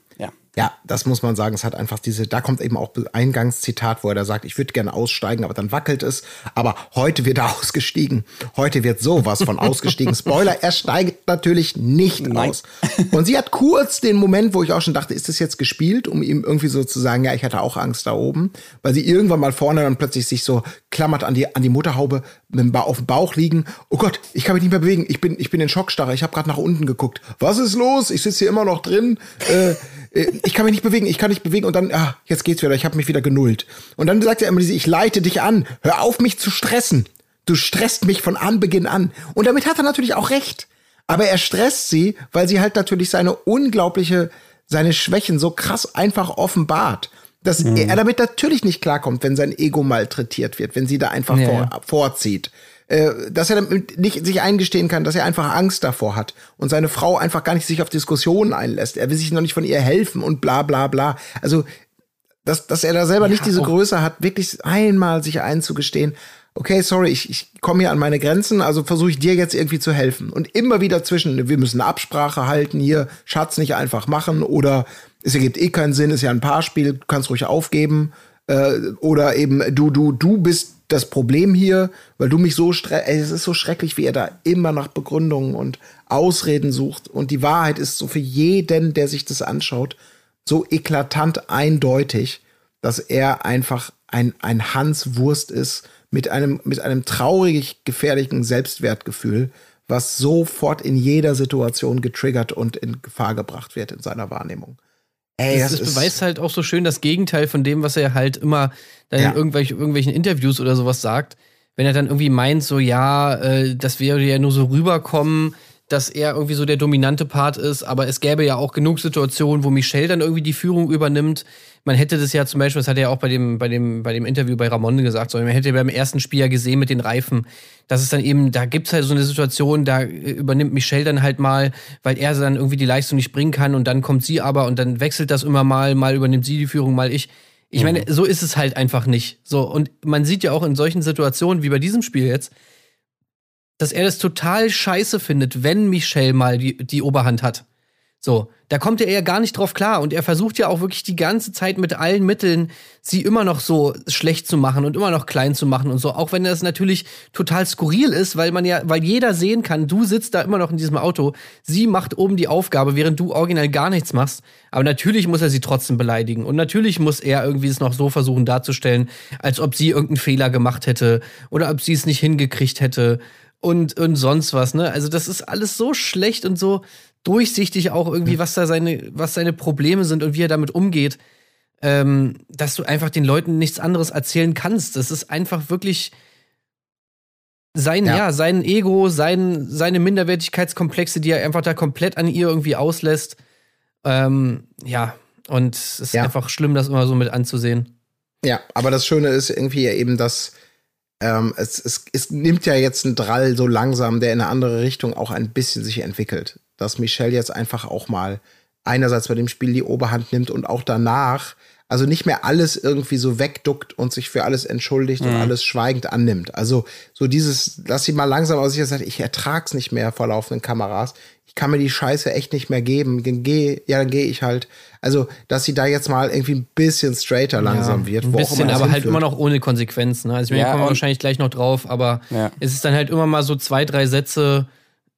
Ja. Das muss man sagen. Es hat einfach diese, da kommt eben auch Eingangszitat, wo er da sagt, ich würde gerne aussteigen, aber dann wackelt es. Aber heute wird er [laughs] ausgestiegen. Heute wird sowas von ausgestiegen. Spoiler, er steigt natürlich nicht Nein. aus. Und sie hat kurz den Moment, wo ich auch schon dachte, ist das jetzt gespielt, um ihm irgendwie so zu sagen, ja, ich hatte auch Angst da oben, weil sie irgendwann mal vorne dann plötzlich sich so klammert an die, an die Mutterhaube mit dem ba auf dem Bauch liegen. Oh Gott, ich kann mich nicht mehr bewegen. Ich bin, ich bin in Schockstarre. Ich habe gerade nach unten geguckt. Was ist los? Ich sitze hier immer noch drin. Äh, ich kann mich nicht bewegen, ich kann nicht bewegen und dann, ah, jetzt geht's wieder, ich habe mich wieder genullt. Und dann sagt er immer diese, ich leite dich an, hör auf mich zu stressen. Du stresst mich von Anbeginn an. Und damit hat er natürlich auch recht. Aber er stresst sie, weil sie halt natürlich seine unglaubliche, seine Schwächen so krass einfach offenbart. Dass er damit natürlich nicht klarkommt, wenn sein Ego malträtiert wird, wenn sie da einfach Ja, vor, vorzieht. Äh, dass er damit nicht sich eingestehen kann, dass er einfach Angst davor hat und seine Frau einfach gar nicht sich auf Diskussionen einlässt. Er will sich noch nicht von ihr helfen und bla bla bla. Also, dass, dass er da selber nicht diese auch- Größe hat, wirklich einmal sich einzugestehen, okay, sorry, ich, ich komme hier an meine Grenzen, also versuche ich dir jetzt irgendwie zu helfen. Und immer wieder zwischen, wir müssen eine Absprache halten hier, Schatz nicht einfach machen oder es ergibt eh keinen Sinn, ist ja ein Paarspiel, du kannst ruhig aufgeben. Äh, oder eben, du, du, du bist das Problem hier, weil du mich so ey, es ist so schrecklich, wie er da immer nach Begründungen und Ausreden sucht. Und die Wahrheit ist so für jeden, der sich das anschaut, so eklatant eindeutig, dass er einfach ein, ein Hans Wurst ist mit einem, mit einem traurig gefährlichen Selbstwertgefühl, was sofort in jeder Situation getriggert und in Gefahr gebracht wird in seiner Wahrnehmung. Ey, das, das, das ist, beweist halt auch so schön das Gegenteil von dem, was er halt immer dann Ja. in irgendwelch, irgendwelchen Interviews oder sowas sagt. Wenn er dann irgendwie meint, so, ja, äh, das wäre ja nur so rüberkommen, dass er irgendwie so der dominante Part ist, aber es gäbe ja auch genug Situationen, wo Michelle dann irgendwie die Führung übernimmt. Man hätte das ja zum Beispiel, das hat er ja auch bei dem, bei dem, bei dem Interview bei Ramon gesagt, so, man hätte beim ersten Spiel ja gesehen mit den Reifen, dass es dann eben, da gibt's halt so eine Situation, da äh, übernimmt Michelle dann halt mal, weil er dann irgendwie die Leistung nicht bringen kann und dann kommt sie aber und dann wechselt das immer mal, mal übernimmt sie die Führung, mal ich. Ich meine, so ist es halt einfach nicht. So, und man sieht ja auch in solchen Situationen wie bei diesem Spiel jetzt, dass er das total scheiße findet, wenn Michelle mal die, die Oberhand hat. So, da kommt er ja gar nicht drauf klar und er versucht ja auch wirklich die ganze Zeit mit allen Mitteln, sie immer noch so schlecht zu machen und immer noch klein zu machen und so, auch wenn das natürlich total skurril ist, weil man ja, weil jeder sehen kann, du sitzt da immer noch in diesem Auto, sie macht oben die Aufgabe, während du original gar nichts machst, aber natürlich muss er sie trotzdem beleidigen und natürlich muss er irgendwie es noch so versuchen darzustellen, als ob sie irgendeinen Fehler gemacht hätte oder ob sie es nicht hingekriegt hätte und, und sonst was, ne? Also, das ist alles so schlecht und so durchsichtig auch irgendwie, was da seine, was seine Probleme sind und wie er damit umgeht, ähm, dass du einfach den Leuten nichts anderes erzählen kannst. Das ist einfach wirklich sein, ja, Ja. sein Ego, sein, seine Minderwertigkeitskomplexe, die er einfach da komplett an ihr irgendwie auslässt. Ähm, ja, und es ist Ja. einfach schlimm, das immer so mit anzusehen. Ja, aber das Schöne ist irgendwie ja eben, dass ähm, es, es, es nimmt ja jetzt einen Drall so langsam, der in eine andere Richtung auch ein bisschen sich entwickelt. Dass Michelle jetzt einfach auch mal einerseits bei dem Spiel die Oberhand nimmt und auch danach, also nicht mehr alles irgendwie so wegduckt und sich für alles entschuldigt und alles schweigend annimmt. Also so dieses, lass sie mal langsam aus sich sagt, ich ertrag's nicht mehr vor laufenden Kameras. Ich kann mir die Scheiße echt nicht mehr geben. Dann Geh, ja, dann gehe ich halt. Also, dass sie da jetzt mal irgendwie ein bisschen straighter langsam wird. Ein bisschen, aber halt immer noch ohne Konsequenzen. Ne? Also, wir Ja, kommen wir wahrscheinlich gleich noch drauf, aber Ja. es ist dann halt immer mal so zwei, drei Sätze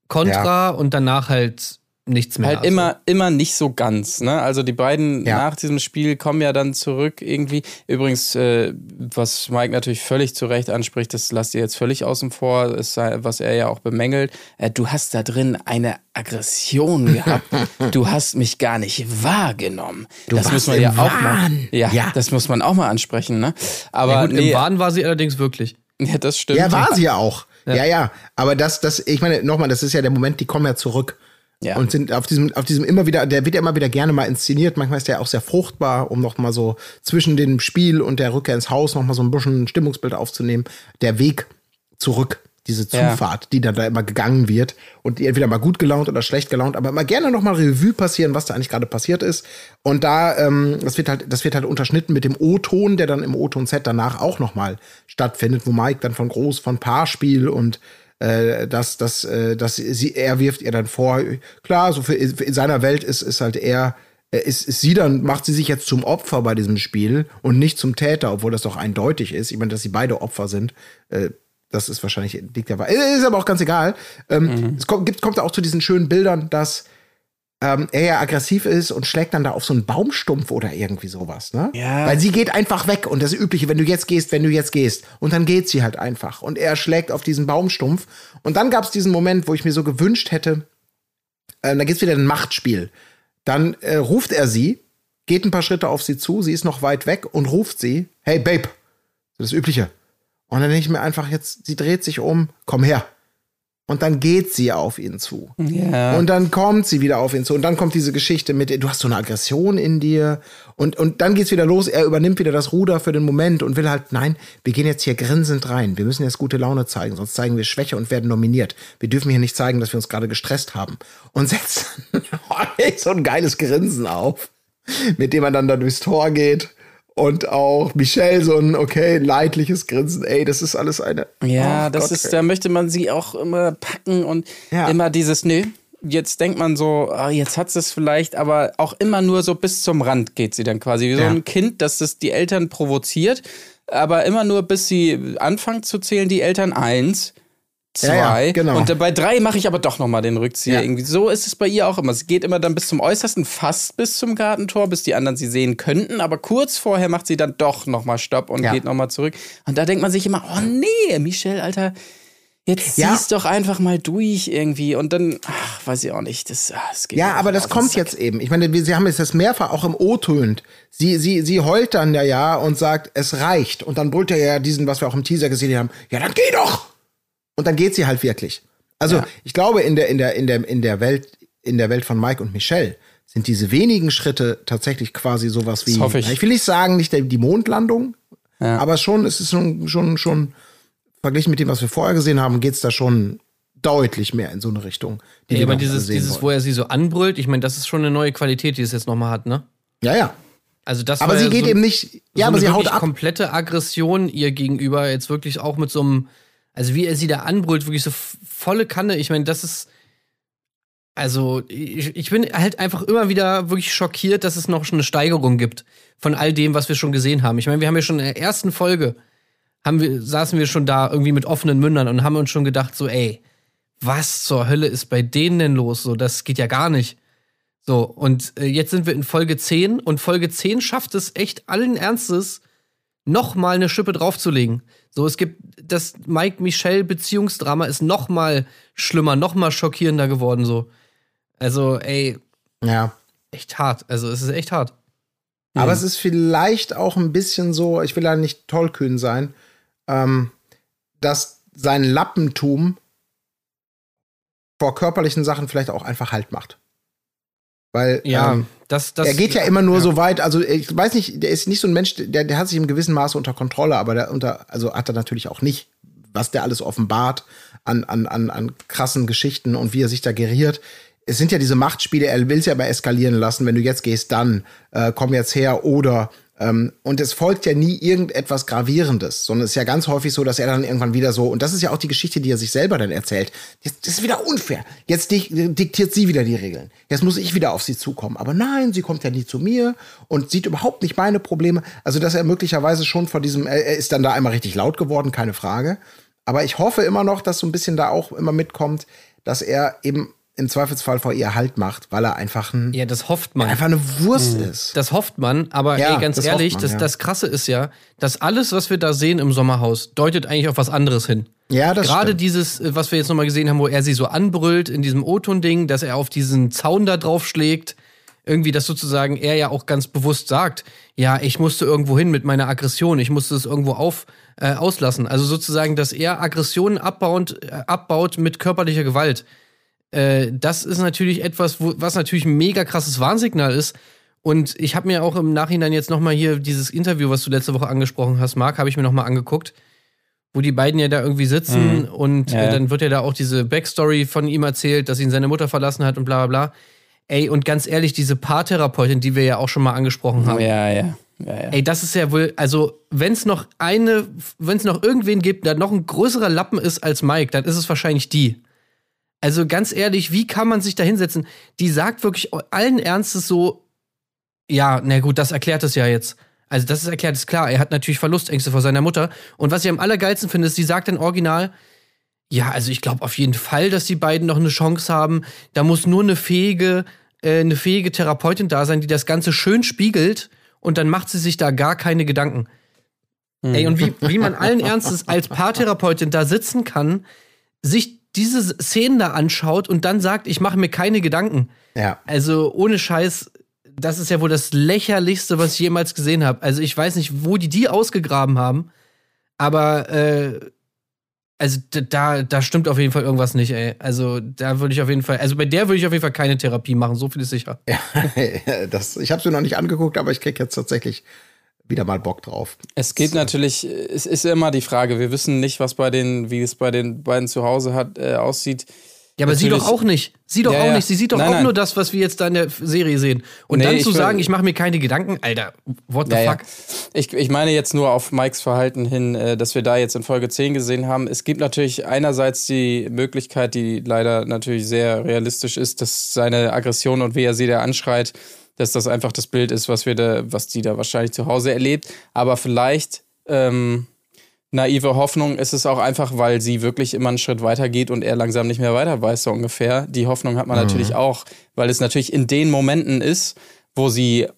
Kontra und danach halt nichts mehr. Halt Also, immer, immer nicht so ganz, ne? Also die beiden Ja. nach diesem Spiel kommen ja dann zurück irgendwie. Übrigens, äh, was Mike natürlich völlig zu Recht anspricht, das lasst ihr jetzt völlig außen vor, ist, sei- was er ja auch bemängelt. Äh, du hast da drin eine Aggression gehabt. [laughs] du hast mich gar nicht wahrgenommen. Du das warst muss man im ja auch mal. Ja, Ja. das muss man auch mal ansprechen, ne? Aber Ja, gut, nee, im Wahn war sie allerdings wirklich. ja, das stimmt. Ja, war sie ja auch. Ja, ja. Aber das, das, ich meine, nochmal, das ist ja der Moment, die kommen ja zurück. Ja. Und sind auf diesem, auf diesem immer wieder, der wird ja immer wieder gerne mal inszeniert. Manchmal ist der auch sehr fruchtbar, um noch mal so zwischen dem Spiel und der Rückkehr ins Haus noch mal so ein bisschen ein Stimmungsbild aufzunehmen. Der Weg zurück, diese Ja. Zufahrt, die dann da immer gegangen wird und die entweder mal gut gelaunt oder schlecht gelaunt, aber immer gerne noch mal Revue passieren, was da eigentlich gerade passiert ist. Und da, ähm, das wird halt, das wird halt unterschnitten mit dem O-Ton, der dann im O-Ton-Set danach auch noch mal stattfindet, wo Mike dann von Groß, von Paarspiel und äh, dass, dass, äh, dass sie, er wirft ihr dann vor, klar, so für, in seiner Welt ist, ist halt er, äh, ist, ist sie dann, macht sie sich jetzt zum Opfer bei diesem Spiel und nicht zum Täter, obwohl das doch eindeutig ist. Ich meine, dass sie beide Opfer sind, äh, das ist wahrscheinlich, liegt dabei. Ist aber auch ganz egal. Ähm, Es kommt, gibt, kommt auch zu diesen schönen Bildern, dass ähm, er ja aggressiv ist und schlägt dann da auf so einen Baumstumpf oder irgendwie sowas, ne? Ja. Weil sie geht einfach weg und das Übliche, wenn du jetzt gehst, wenn du jetzt gehst. Und dann geht sie halt einfach. Und er schlägt auf diesen Baumstumpf. Und dann gab es diesen Moment, wo ich mir so gewünscht hätte, äh, da geht's wieder ein Machtspiel. Dann äh, ruft er sie, geht ein paar Schritte auf sie zu, sie ist noch weit weg und ruft sie, hey Babe, das Übliche. Und dann denke ich mir einfach jetzt, sie dreht sich um, komm her. Und dann geht sie auf ihn zu. Ja. Und dann kommt sie wieder auf ihn zu. Und dann kommt diese Geschichte mit, du hast so eine Aggression in dir. Und, und dann geht's wieder los. Er übernimmt wieder das Ruder für den Moment und will halt, nein, wir gehen jetzt hier grinsend rein. Wir müssen jetzt gute Laune zeigen, sonst zeigen wir Schwäche und werden nominiert. Wir dürfen hier nicht zeigen, dass wir uns gerade gestresst haben. Und setzt [laughs] so ein geiles Grinsen auf, mit dem er dann da durchs Tor geht. Und auch Michelle so ein, okay, leidliches Grinsen. Ey, das ist alles eine. Ja, Oh das Gott, ist, ey. da möchte man sie auch immer packen und Ja. immer dieses, nö, jetzt denkt man so, ah, jetzt hat sie es vielleicht, aber auch immer nur so bis zum Rand geht sie dann quasi. Wie so Ja. ein Kind, das das die Eltern provoziert, aber immer nur bis sie anfangen zu zählen, die Eltern eins. Ja, ja, Zwei. genau. Und bei drei mache ich aber doch nochmal den Rückzieher. Ja. Irgendwie. So ist es bei ihr auch immer. Sie geht immer dann bis zum Äußersten, fast bis zum Gartentor, bis die anderen sie sehen könnten. Aber kurz vorher macht sie dann doch nochmal Stopp und Ja. geht nochmal zurück. Und da denkt man sich immer, oh nee, Michelle, Alter, jetzt Ja. zieh's doch einfach mal durch irgendwie. Und dann, ach, weiß ich auch nicht. Das, ah, das geht Ja, aber das kommt jetzt eben. Ich meine, wir- sie haben jetzt das mehrfach auch im O tönt. Sie, sie, sie heult dann ja ja und sagt, es reicht. Und dann brüllt er ja diesen, was wir auch im Teaser gesehen haben, ja, dann geh doch! Und dann geht sie halt wirklich. Also, Ja. ich glaube, in der, in der, in der, in der Welt, in der Welt von Mike und Michelle sind diese wenigen Schritte tatsächlich quasi sowas wie, Das hoffe ich. Ich will nicht sagen, nicht die Mondlandung, Ja. aber schon, es ist schon, schon, schon, verglichen mit dem, was wir vorher gesehen haben, geht's da schon deutlich mehr in so eine Richtung. Die Ja, aber dieses, dieses, wollen. wo er sie so anbrüllt, ich meine, das ist schon eine neue Qualität, die es jetzt nochmal hat, ne? Ja, ja. Also das Aber sie ja geht so, eben nicht, ja, so aber eine sie haut ab. komplette Aggression ihr gegenüber, jetzt wirklich auch mit so einem, also wie er sie da anbrüllt, wirklich so volle Kanne. Ich meine, das ist, also ich, ich bin halt einfach immer wieder wirklich schockiert, dass es noch schon eine Steigerung gibt von all dem, was wir schon gesehen haben. Ich meine, wir haben ja schon in der ersten Folge, haben wir, saßen wir schon da irgendwie mit offenen Mündern und haben uns schon gedacht, so, ey, was zur Hölle ist bei denen denn los? So, das geht ja gar nicht. So, und äh, jetzt sind wir in Folge 10 und Folge 10 schafft es echt allen Ernstes, noch mal eine Schippe draufzulegen. So, es gibt das Mike-Michelle-Beziehungsdrama ist noch mal schlimmer, noch mal schockierender geworden. So, also, ey, Ja. echt hart. Also, es ist echt hart. Aber es ist vielleicht auch ein bisschen so, ich will da nicht tollkühn sein, ähm, dass sein Lappentum vor körperlichen Sachen vielleicht auch einfach Halt macht. Weil Ja, ähm, das, das. er geht ja immer nur so weit, also ich weiß nicht, der ist nicht so ein Mensch, der, der hat sich im gewissen Maße unter Kontrolle, aber der unter, also hat er natürlich auch nicht, was der alles offenbart an, an, an, an krassen Geschichten und wie er sich da geriert. Es sind ja diese Machtspiele, er will es ja aber eskalieren lassen, wenn du jetzt gehst, dann äh, komm jetzt her oder und es folgt ja nie irgendetwas Gravierendes, sondern es ist ja ganz häufig so, dass er dann irgendwann wieder so, und das ist ja auch die Geschichte, die er sich selber dann erzählt, jetzt, das ist wieder unfair. Jetzt dik diktiert sie wieder die Regeln. Jetzt muss ich wieder auf sie zukommen. Aber nein, sie kommt ja nie zu mir und sieht überhaupt nicht meine Probleme. Also, dass er möglicherweise schon vor diesem, er ist dann da einmal richtig laut geworden, keine Frage. Aber ich hoffe immer noch, dass so ein bisschen da auch immer mitkommt, dass er eben im Zweifelsfall vor ihr Halt macht, weil er einfach ein, Ja, das hofft man. einfach eine Wurst ist. Das hofft man, aber Ja, ey, ganz das ehrlich, man, das, ja. das Krasse ist ja, dass alles, was wir da sehen im Sommerhaus, deutet eigentlich auf was anderes hin. Ja, das Gerade stimmt. dieses, äh, was wir jetzt nochmal gesehen haben, wo er sie so anbrüllt in diesem O-Ton-Ding, dass er auf diesen Zaun da drauf schlägt. Irgendwie, dass sozusagen er ja auch ganz bewusst sagt, ja, ich musste irgendwo hin mit meiner Aggression, ich musste es irgendwo auf, äh, auslassen. Also sozusagen, dass er Aggressionen abbaut, äh, abbaut mit körperlicher Gewalt. Äh, das ist natürlich etwas, wo, was natürlich ein mega krasses Warnsignal ist. Und ich habe mir auch im Nachhinein jetzt nochmal hier dieses Interview, was du letzte Woche angesprochen hast, Marc, habe ich mir nochmal angeguckt, wo die beiden ja da irgendwie sitzen Mhm. und Ja, äh, dann wird ja da auch diese Backstory von ihm erzählt, dass ihn seine Mutter verlassen hat und bla bla bla. Ey, und ganz ehrlich, diese Paartherapeutin, die wir ja auch schon mal angesprochen haben, Ja, ja. ja, ja. Ey, das ist ja wohl, also, wenn es noch eine, wenn es noch irgendwen gibt, der noch ein größerer Lappen ist als Mike, dann ist es wahrscheinlich die. Also ganz ehrlich, wie kann man sich da hinsetzen? Die sagt wirklich allen Ernstes so, ja, na gut, das erklärt es ja jetzt. Also das ist erklärt, ist klar. Er hat natürlich Verlustängste vor seiner Mutter. Und was ich am allergeilsten finde, ist, sie sagt dann original, ja, also ich glaube auf jeden Fall, dass die beiden noch eine Chance haben. Da muss nur eine fähige, äh, eine fähige Therapeutin da sein, die das Ganze schön spiegelt und dann macht sie sich da gar keine Gedanken. Ey, und wie, wie man [laughs] allen Ernstes als Paartherapeutin da sitzen kann, sich diese Szenen da anschaut und dann sagt, ich mache mir keine Gedanken. Ja. Also ohne Scheiß, das ist ja wohl das lächerlichste, was ich jemals gesehen habe. Also ich weiß nicht, wo die die ausgegraben haben, aber äh, also da, da stimmt auf jeden Fall irgendwas nicht, ey. Also da würde ich auf jeden Fall, also bei der würde ich auf jeden Fall keine Therapie machen, so viel ist sicher. [laughs] das, ich habe es mir noch nicht angeguckt, aber ich krieg jetzt tatsächlich wieder mal Bock drauf. Es geht natürlich, es ist immer die Frage, wir wissen nicht, was bei den, wie es bei den beiden zu Hause hat, äh, aussieht. Ja, aber sie Natürlich- doch auch nicht. Sie doch Ja, auch ja. nicht. Sie sieht doch Nein, auch nein. nur das, was wir jetzt da in der Serie sehen. Und Nee, dann zu sagen, ich mache mir keine Gedanken, Alter, what the Ja, ja. fuck? Ich, ich meine jetzt nur auf Mikes Verhalten hin, äh, dass wir da jetzt in Folge 10 gesehen haben. Es gibt natürlich einerseits die Möglichkeit, die leider natürlich sehr realistisch ist, dass seine Aggression und wie er sie da anschreit, dass das einfach das Bild ist, was wir da, was die da wahrscheinlich zu Hause erlebt. Aber vielleicht ähm, naive Hoffnung ist es auch einfach, weil sie wirklich immer einen Schritt weiter geht und er langsam nicht mehr weiter weiß, so ungefähr. Die Hoffnung hat man natürlich auch, weil es natürlich in den Momenten ist, wo sie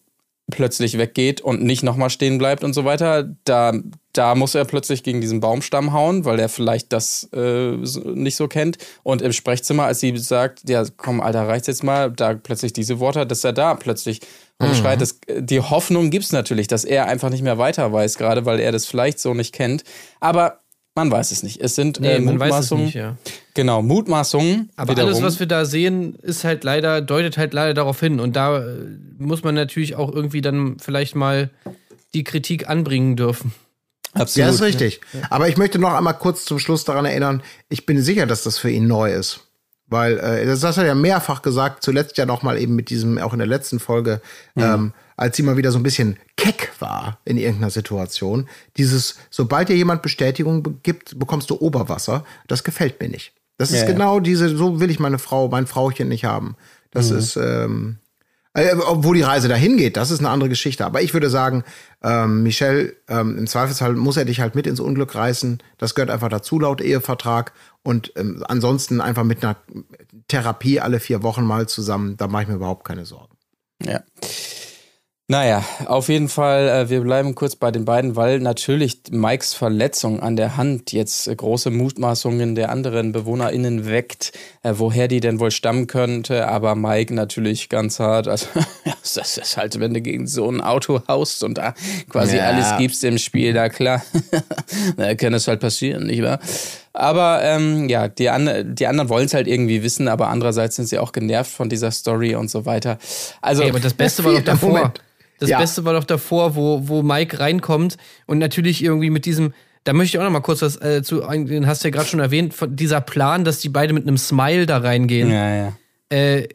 plötzlich weggeht und nicht nochmal stehen bleibt und so weiter, da, da muss er plötzlich gegen diesen Baumstamm hauen, weil er vielleicht das äh, nicht so kennt. Und im Sprechzimmer, als sie sagt, ja, komm, Alter, reicht's jetzt mal, da plötzlich diese Worte, dass er da plötzlich rumschreit. Das, die Hoffnung gibt's natürlich, dass er einfach nicht mehr weiter weiß, gerade weil er das vielleicht so nicht kennt. Aber man weiß es nicht. Es sind Nee, äh, man weiß es Mutmaßungen. nicht, ja. Genau, Mutmaßungen. Aber wiederum. alles, was wir da sehen, ist halt leider, deutet halt leider darauf hin. Und da äh, muss man natürlich auch irgendwie dann vielleicht mal die Kritik anbringen dürfen. Absolut. Ja, ist richtig. Aber ich möchte noch einmal kurz zum Schluss daran erinnern, ich bin sicher, dass das für ihn neu ist. Weil, äh, das hat er ja mehrfach gesagt, zuletzt ja noch mal eben mit diesem, auch in der letzten Folge, ähm, als sie mal wieder so ein bisschen keck war in irgendeiner Situation. Dieses, sobald dir jemand Bestätigung be- gibt, bekommst du Oberwasser. Das gefällt mir nicht. Das ist Ja, ja. genau diese, so will ich meine Frau, mein Frauchen nicht haben. Das ist, ähm, äh, Wo die Reise dahin geht, das ist eine andere Geschichte. Aber ich würde sagen, ähm, Michelle, ähm, im Zweifelsfall muss er dich halt mit ins Unglück reißen. Das gehört einfach dazu laut Ehevertrag. Und ähm, ansonsten einfach mit einer Therapie alle vier Wochen mal zusammen. Da mache ich mir überhaupt keine Sorgen. Ja. Naja, auf jeden Fall, äh, wir bleiben kurz bei den beiden, weil natürlich Mikes Verletzung an der Hand jetzt äh, große Mutmaßungen der anderen BewohnerInnen weckt, äh, woher die denn wohl stammen könnte. Aber Mike natürlich ganz hart. Also, [laughs] das ist halt, wenn du gegen so ein Auto haust und da quasi Ja. alles gibst im Spiel, da klar, [laughs] da kann das halt passieren, nicht wahr? Aber ähm, ja, die, an, die anderen wollen es halt irgendwie wissen, aber andererseits sind sie auch genervt von dieser Story und so weiter. Also, Ey, aber das Beste war doch [laughs] davor. Moment. Das Ja. Beste war doch davor, wo, wo Mike reinkommt und natürlich irgendwie mit diesem, da möchte ich auch noch mal kurz was äh, zu, den hast du ja gerade schon erwähnt, von dieser Plan, dass die beide mit einem Smile da reingehen. ja, ja. Äh,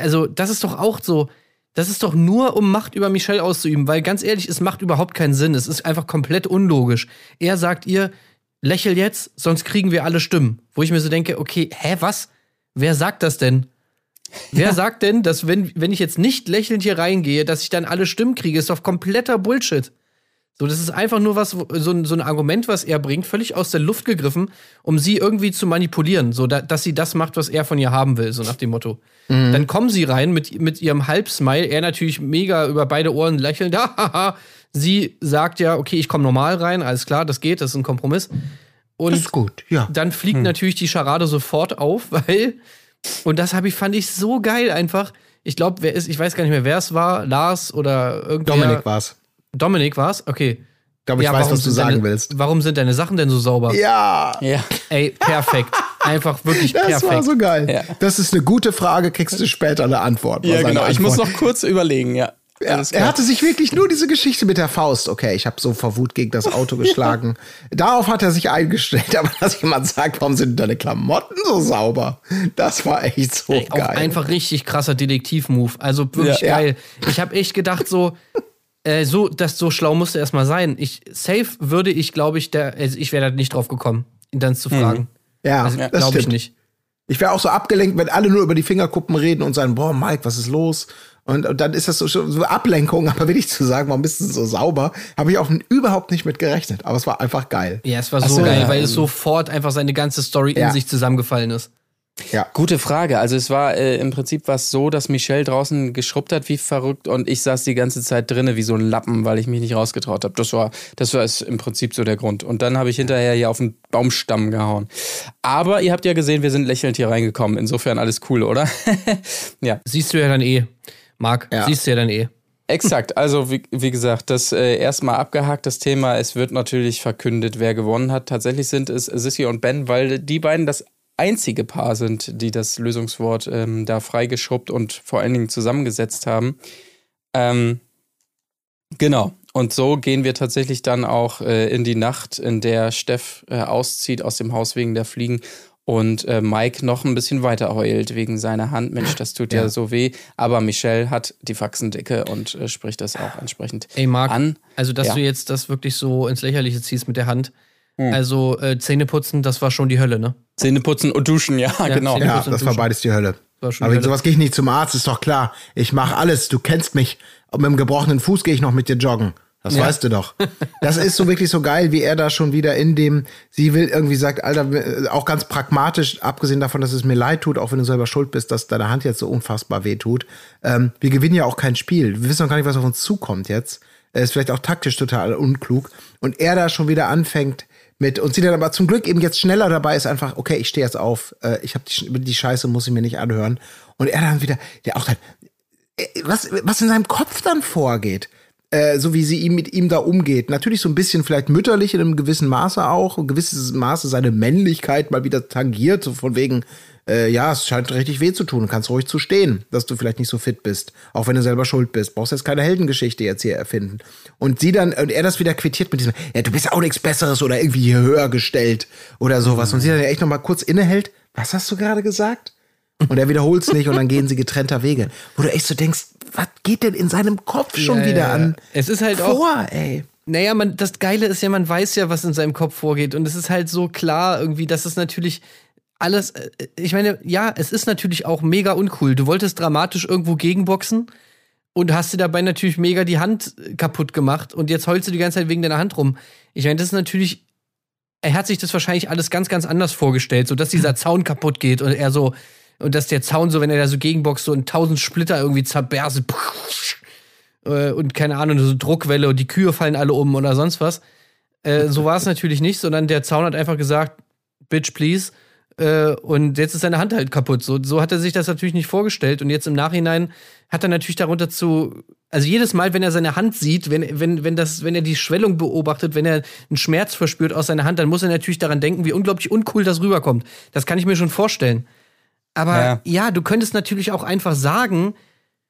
also, das ist doch auch so. Das ist doch nur, um Macht über Michelle auszuüben, weil ganz ehrlich, es macht überhaupt keinen Sinn. Es ist einfach komplett unlogisch. Er sagt ihr, lächel jetzt, sonst kriegen wir alle Stimmen. Wo ich mir so denke, okay, hä, was? Wer sagt das denn? Wer sagt denn, dass wenn, wenn ich jetzt nicht lächelnd hier reingehe, dass ich dann alle Stimmen kriege? Ist doch kompletter Bullshit. So, das ist einfach nur was, so ein, so ein Argument, was er bringt, völlig aus der Luft gegriffen, um sie irgendwie zu manipulieren, so da, dass sie das macht, was er von ihr haben will, so nach dem Motto. Dann kommen sie rein mit, mit ihrem Halbsmile, er natürlich mega über beide Ohren lächelnd, [laughs] hahaha. sie sagt ja, okay, ich komme normal rein, alles klar, das geht, das ist ein Kompromiss. Und Das ist gut, ja. dann fliegt natürlich die Scharade sofort auf, [laughs] weil und das habe ich fand ich so geil einfach. Ich glaube, wer ist, ich weiß gar nicht mehr, wer es war, Lars oder irgendwer. Dominik war's. Dominik war's? Okay. Ich glaube, ich weiß, warum was du sagen deine, willst. Warum sind deine Sachen denn so sauber? Ja, Ja. Ey, perfekt. [laughs] Einfach wirklich das perfekt. war so geil. Ja. Das ist eine gute Frage, kriegst du später eine Antwort. war Ja, genau. Ich muss Antwort. noch kurz überlegen, ja. Ja, er klar. hatte sich wirklich nur diese Geschichte mit der Faust. Okay, ich habe so vor Wut gegen das Auto [laughs] geschlagen. Darauf hat er sich eingestellt, aber dass jemand sagt, warum sind deine Klamotten so sauber? Das war echt so Ey, auch geil. einfach richtig krasser Detektiv-Move. Also wirklich Ja. geil. Ich habe echt gedacht, so, äh, so, das so schlau musste erst mal sein. Ich, safe würde ich, glaube ich, der, also ich wäre da nicht drauf gekommen, ihn dann zu fragen. ja, Also, das glaube ich nicht. Ich wäre auch so abgelenkt, wenn alle nur über die Fingerkuppen reden und sagen, boah, Mike, was ist los? Und, und dann ist das so, so Ablenkung, [laughs] aber wirklich zu sagen, warum bist du so sauber, habe ich auch überhaupt nicht mit gerechnet. Aber es war einfach geil. Ja, es war so, so, geil, ja. weil es sofort einfach seine ganze Story Ja. in sich zusammengefallen ist. Ja. Gute Frage. Also es war äh, im Prinzip was so, dass Michelle draußen geschrubbt hat wie verrückt und ich saß die ganze Zeit drinne wie so ein Lappen, weil ich mich nicht rausgetraut habe. Das war, das war es im Prinzip so der Grund. Und dann habe ich hinterher hier auf den Baumstamm gehauen. Aber ihr habt ja gesehen, wir sind lächelnd hier reingekommen. Insofern alles cool, oder? [laughs] ja. Siehst du ja dann eh. Marc, Ja. siehst du ja dann eh. Exakt, also wie, wie gesagt, das äh, erstmal abgehakt, das Thema. Es wird natürlich verkündet, wer gewonnen hat. Tatsächlich sind es Sissy und Ben, weil die beiden das einzige Paar sind, die das Lösungswort ähm, da freigeschrubbt und vor allen Dingen zusammengesetzt haben. Ähm, genau. Und so gehen wir tatsächlich dann auch äh, in die Nacht, in der Steff äh, auszieht aus dem Haus wegen der Fliegen und äh, Mike noch ein bisschen weiter heult wegen seiner Hand. Mensch, das tut ja, Ja. so weh. Aber Michelle hat die Faxendicke und äh, spricht das auch entsprechend Ey, Marc, an. also dass Ja. du jetzt das wirklich so ins Lächerliche ziehst mit der Hand. Also äh, Zähne putzen, das war schon die Hölle, ne? Zähne putzen und duschen, ja, genau. Zähne- Ja, das war beides die Hölle. Aber wegen Hölle. sowas gehe ich nicht zum Arzt, ist doch klar. Ich mache alles. Du kennst mich. Und mit dem gebrochenen Fuß gehe ich noch mit dir joggen. Das Ja. weißt du doch. Das ist so wirklich so geil, wie er da schon wieder in dem, sie will irgendwie sagt, Alter, auch ganz pragmatisch, abgesehen davon, dass es mir leid tut, auch wenn du selber schuld bist, dass deine Hand jetzt so unfassbar weh tut. Ähm, wir gewinnen ja auch kein Spiel. Wir wissen noch gar nicht, was auf uns zukommt jetzt. Er ist vielleicht auch taktisch total unklug. Und er da schon wieder anfängt mit, und sie dann aber zum Glück eben jetzt schneller dabei ist, einfach, okay, ich stehe jetzt auf, äh, ich habe die, die Scheiße, muss ich mir nicht anhören. Und er dann wieder, der auch dann, äh, was, was in seinem Kopf dann vorgeht, äh, so wie sie ihm mit ihm da umgeht. Natürlich so ein bisschen vielleicht mütterlich in einem gewissen Maße auch, ein gewisses Maße seine Männlichkeit mal wieder tangiert, so von wegen, äh, ja, es scheint richtig weh zu tun, kannst ruhig zu stehen, dass du vielleicht nicht so fit bist, auch wenn du selber schuld bist. Brauchst jetzt keine Heldengeschichte jetzt hier erfinden. Und sie dann, und er das wieder quittiert mit diesem, ja, du bist auch nichts Besseres oder irgendwie hier höher gestellt oder sowas. Und sie dann echt noch mal kurz innehält, was hast du gerade gesagt? Und er wiederholt es nicht und dann gehen sie getrennter Wege. Wo du echt so denkst, was geht denn in seinem Kopf schon Ja, wieder ja, an Es ist halt auch- vor, ey? Naja, man, das Geile ist ja, man weiß ja, was in seinem Kopf vorgeht. Und es ist halt so klar irgendwie, dass es natürlich alles, äh, ich meine, ja, es ist natürlich auch mega uncool. Du wolltest dramatisch irgendwo gegenboxen und hast dir dabei natürlich mega die Hand äh, kaputt gemacht und jetzt heulst du die ganze Zeit wegen deiner Hand rum. Ich meine, das ist natürlich, er hat sich das wahrscheinlich alles ganz, ganz anders vorgestellt, so dass dieser Zaun kaputt geht und er so, und dass der Zaun so, wenn er da so gegenboxt, so in tausend Splitter irgendwie zerberst. äh, und keine Ahnung, so Druckwelle und die Kühe fallen alle um oder sonst was. Äh, so war es [laughs] natürlich nicht, sondern der Zaun hat einfach gesagt, Bitch, please. Äh, und jetzt ist seine Hand halt kaputt. So, so hat er sich das natürlich nicht vorgestellt. Und jetzt im Nachhinein hat er natürlich darunter zu. Also jedes Mal, wenn er seine Hand sieht, wenn, wenn, wenn, das, wenn er die Schwellung beobachtet, wenn er einen Schmerz verspürt aus seiner Hand, dann muss er natürlich daran denken, wie unglaublich uncool das rüberkommt. Das kann ich mir schon vorstellen. Aber Ja. ja, du könntest natürlich auch einfach sagen,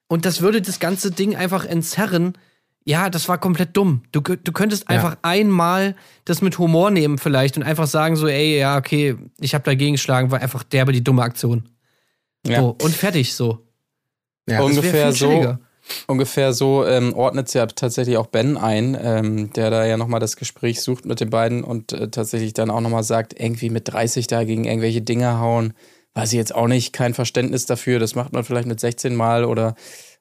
und das würde das ganze Ding einfach entzerren. Ja, das war komplett dumm. Du, du könntest einfach einmal das mit Humor nehmen vielleicht und einfach sagen so, ey, ja, okay, ich habe dagegen geschlagen, war einfach derbe die dumme Aktion. Ja. So, und fertig so. Ja, Das Ungefähr so. Ungefähr so ähm, ordnet ja tatsächlich auch Ben ein, ähm, der da ja nochmal das Gespräch sucht mit den beiden und äh, tatsächlich dann auch nochmal sagt, irgendwie mit 30 da gegen irgendwelche Dinge hauen, weiß ich jetzt auch nicht, kein Verständnis dafür, das macht man vielleicht mit 16 Mal oder,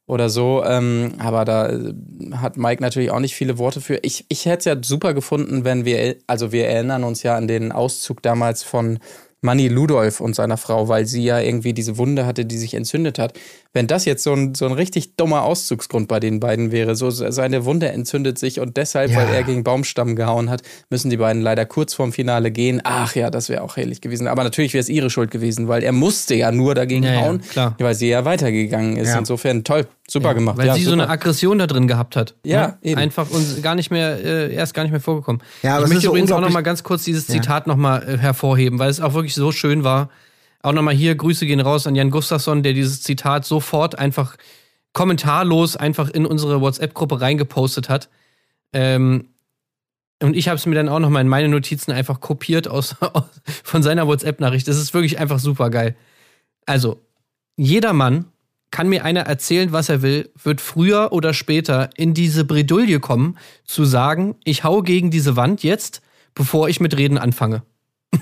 oder so, ähm, aber da äh, hat Mike natürlich auch nicht viele Worte für. Ich, ich hätte es ja super gefunden, wenn wir, also wir erinnern uns ja an den Auszug damals von Manny Ludolf und seiner Frau, weil sie ja irgendwie diese Wunde hatte, die sich entzündet hat. Wenn das jetzt so ein, so ein richtig dummer Auszugsgrund bei den beiden wäre, so seine Wunde entzündet sich und deshalb, Ja. weil er gegen Baumstamm gehauen hat, müssen die beiden leider kurz vorm Finale gehen. Ach ja, das wäre auch herrlich gewesen. Aber natürlich wäre es ihre Schuld gewesen, weil er musste ja nur dagegen Ja, ja, hauen, klar. weil sie ja weitergegangen ist. Ja. Insofern toll, super gemacht. Weil ja, sie so super. eine Aggression da drin gehabt hat. Ja, Ne? eben. Einfach und gar nicht mehr, äh, erst gar nicht mehr vorgekommen. Ja, aber ich möchte so übrigens auch noch unglaublich- mal ganz kurz dieses Zitat noch mal äh, hervorheben, weil es auch wirklich so schön war. Auch noch mal hier Grüße gehen raus an Jan Gustafsson, der dieses Zitat sofort einfach kommentarlos einfach in unsere WhatsApp-Gruppe reingepostet hat. Ähm, und ich habe es mir dann auch noch mal in meine Notizen einfach kopiert aus, [laughs] aus von seiner WhatsApp-Nachricht. Das ist wirklich einfach super geil. Also, jeder Mann kann mir einer erzählen, was er will, wird früher oder später in diese Bredouille kommen, zu sagen, ich hau gegen diese Wand jetzt, bevor ich mit Reden anfange.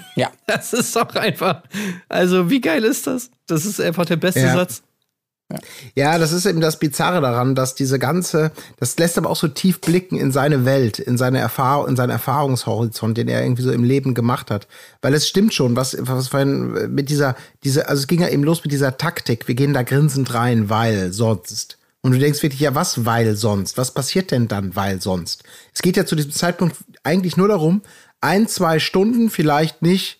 [laughs] Ja. Das ist doch einfach. Also, wie geil ist das? Das ist einfach der beste Ja. Satz. Ja, das ist eben das Bizarre daran, dass diese ganze, das lässt aber auch so tief blicken in seine Welt, in seine Erfahrung, in seinen Erfahrungshorizont, den er irgendwie so im Leben gemacht hat. Weil es stimmt schon, was, was vorhin mit dieser, diese, also es ging ja eben los mit dieser Taktik. Wir gehen da grinsend rein, weil sonst. Und du denkst wirklich, ja, was, weil sonst? Was passiert denn dann, weil sonst? Es geht ja zu diesem Zeitpunkt eigentlich nur darum, ein, zwei Stunden vielleicht nicht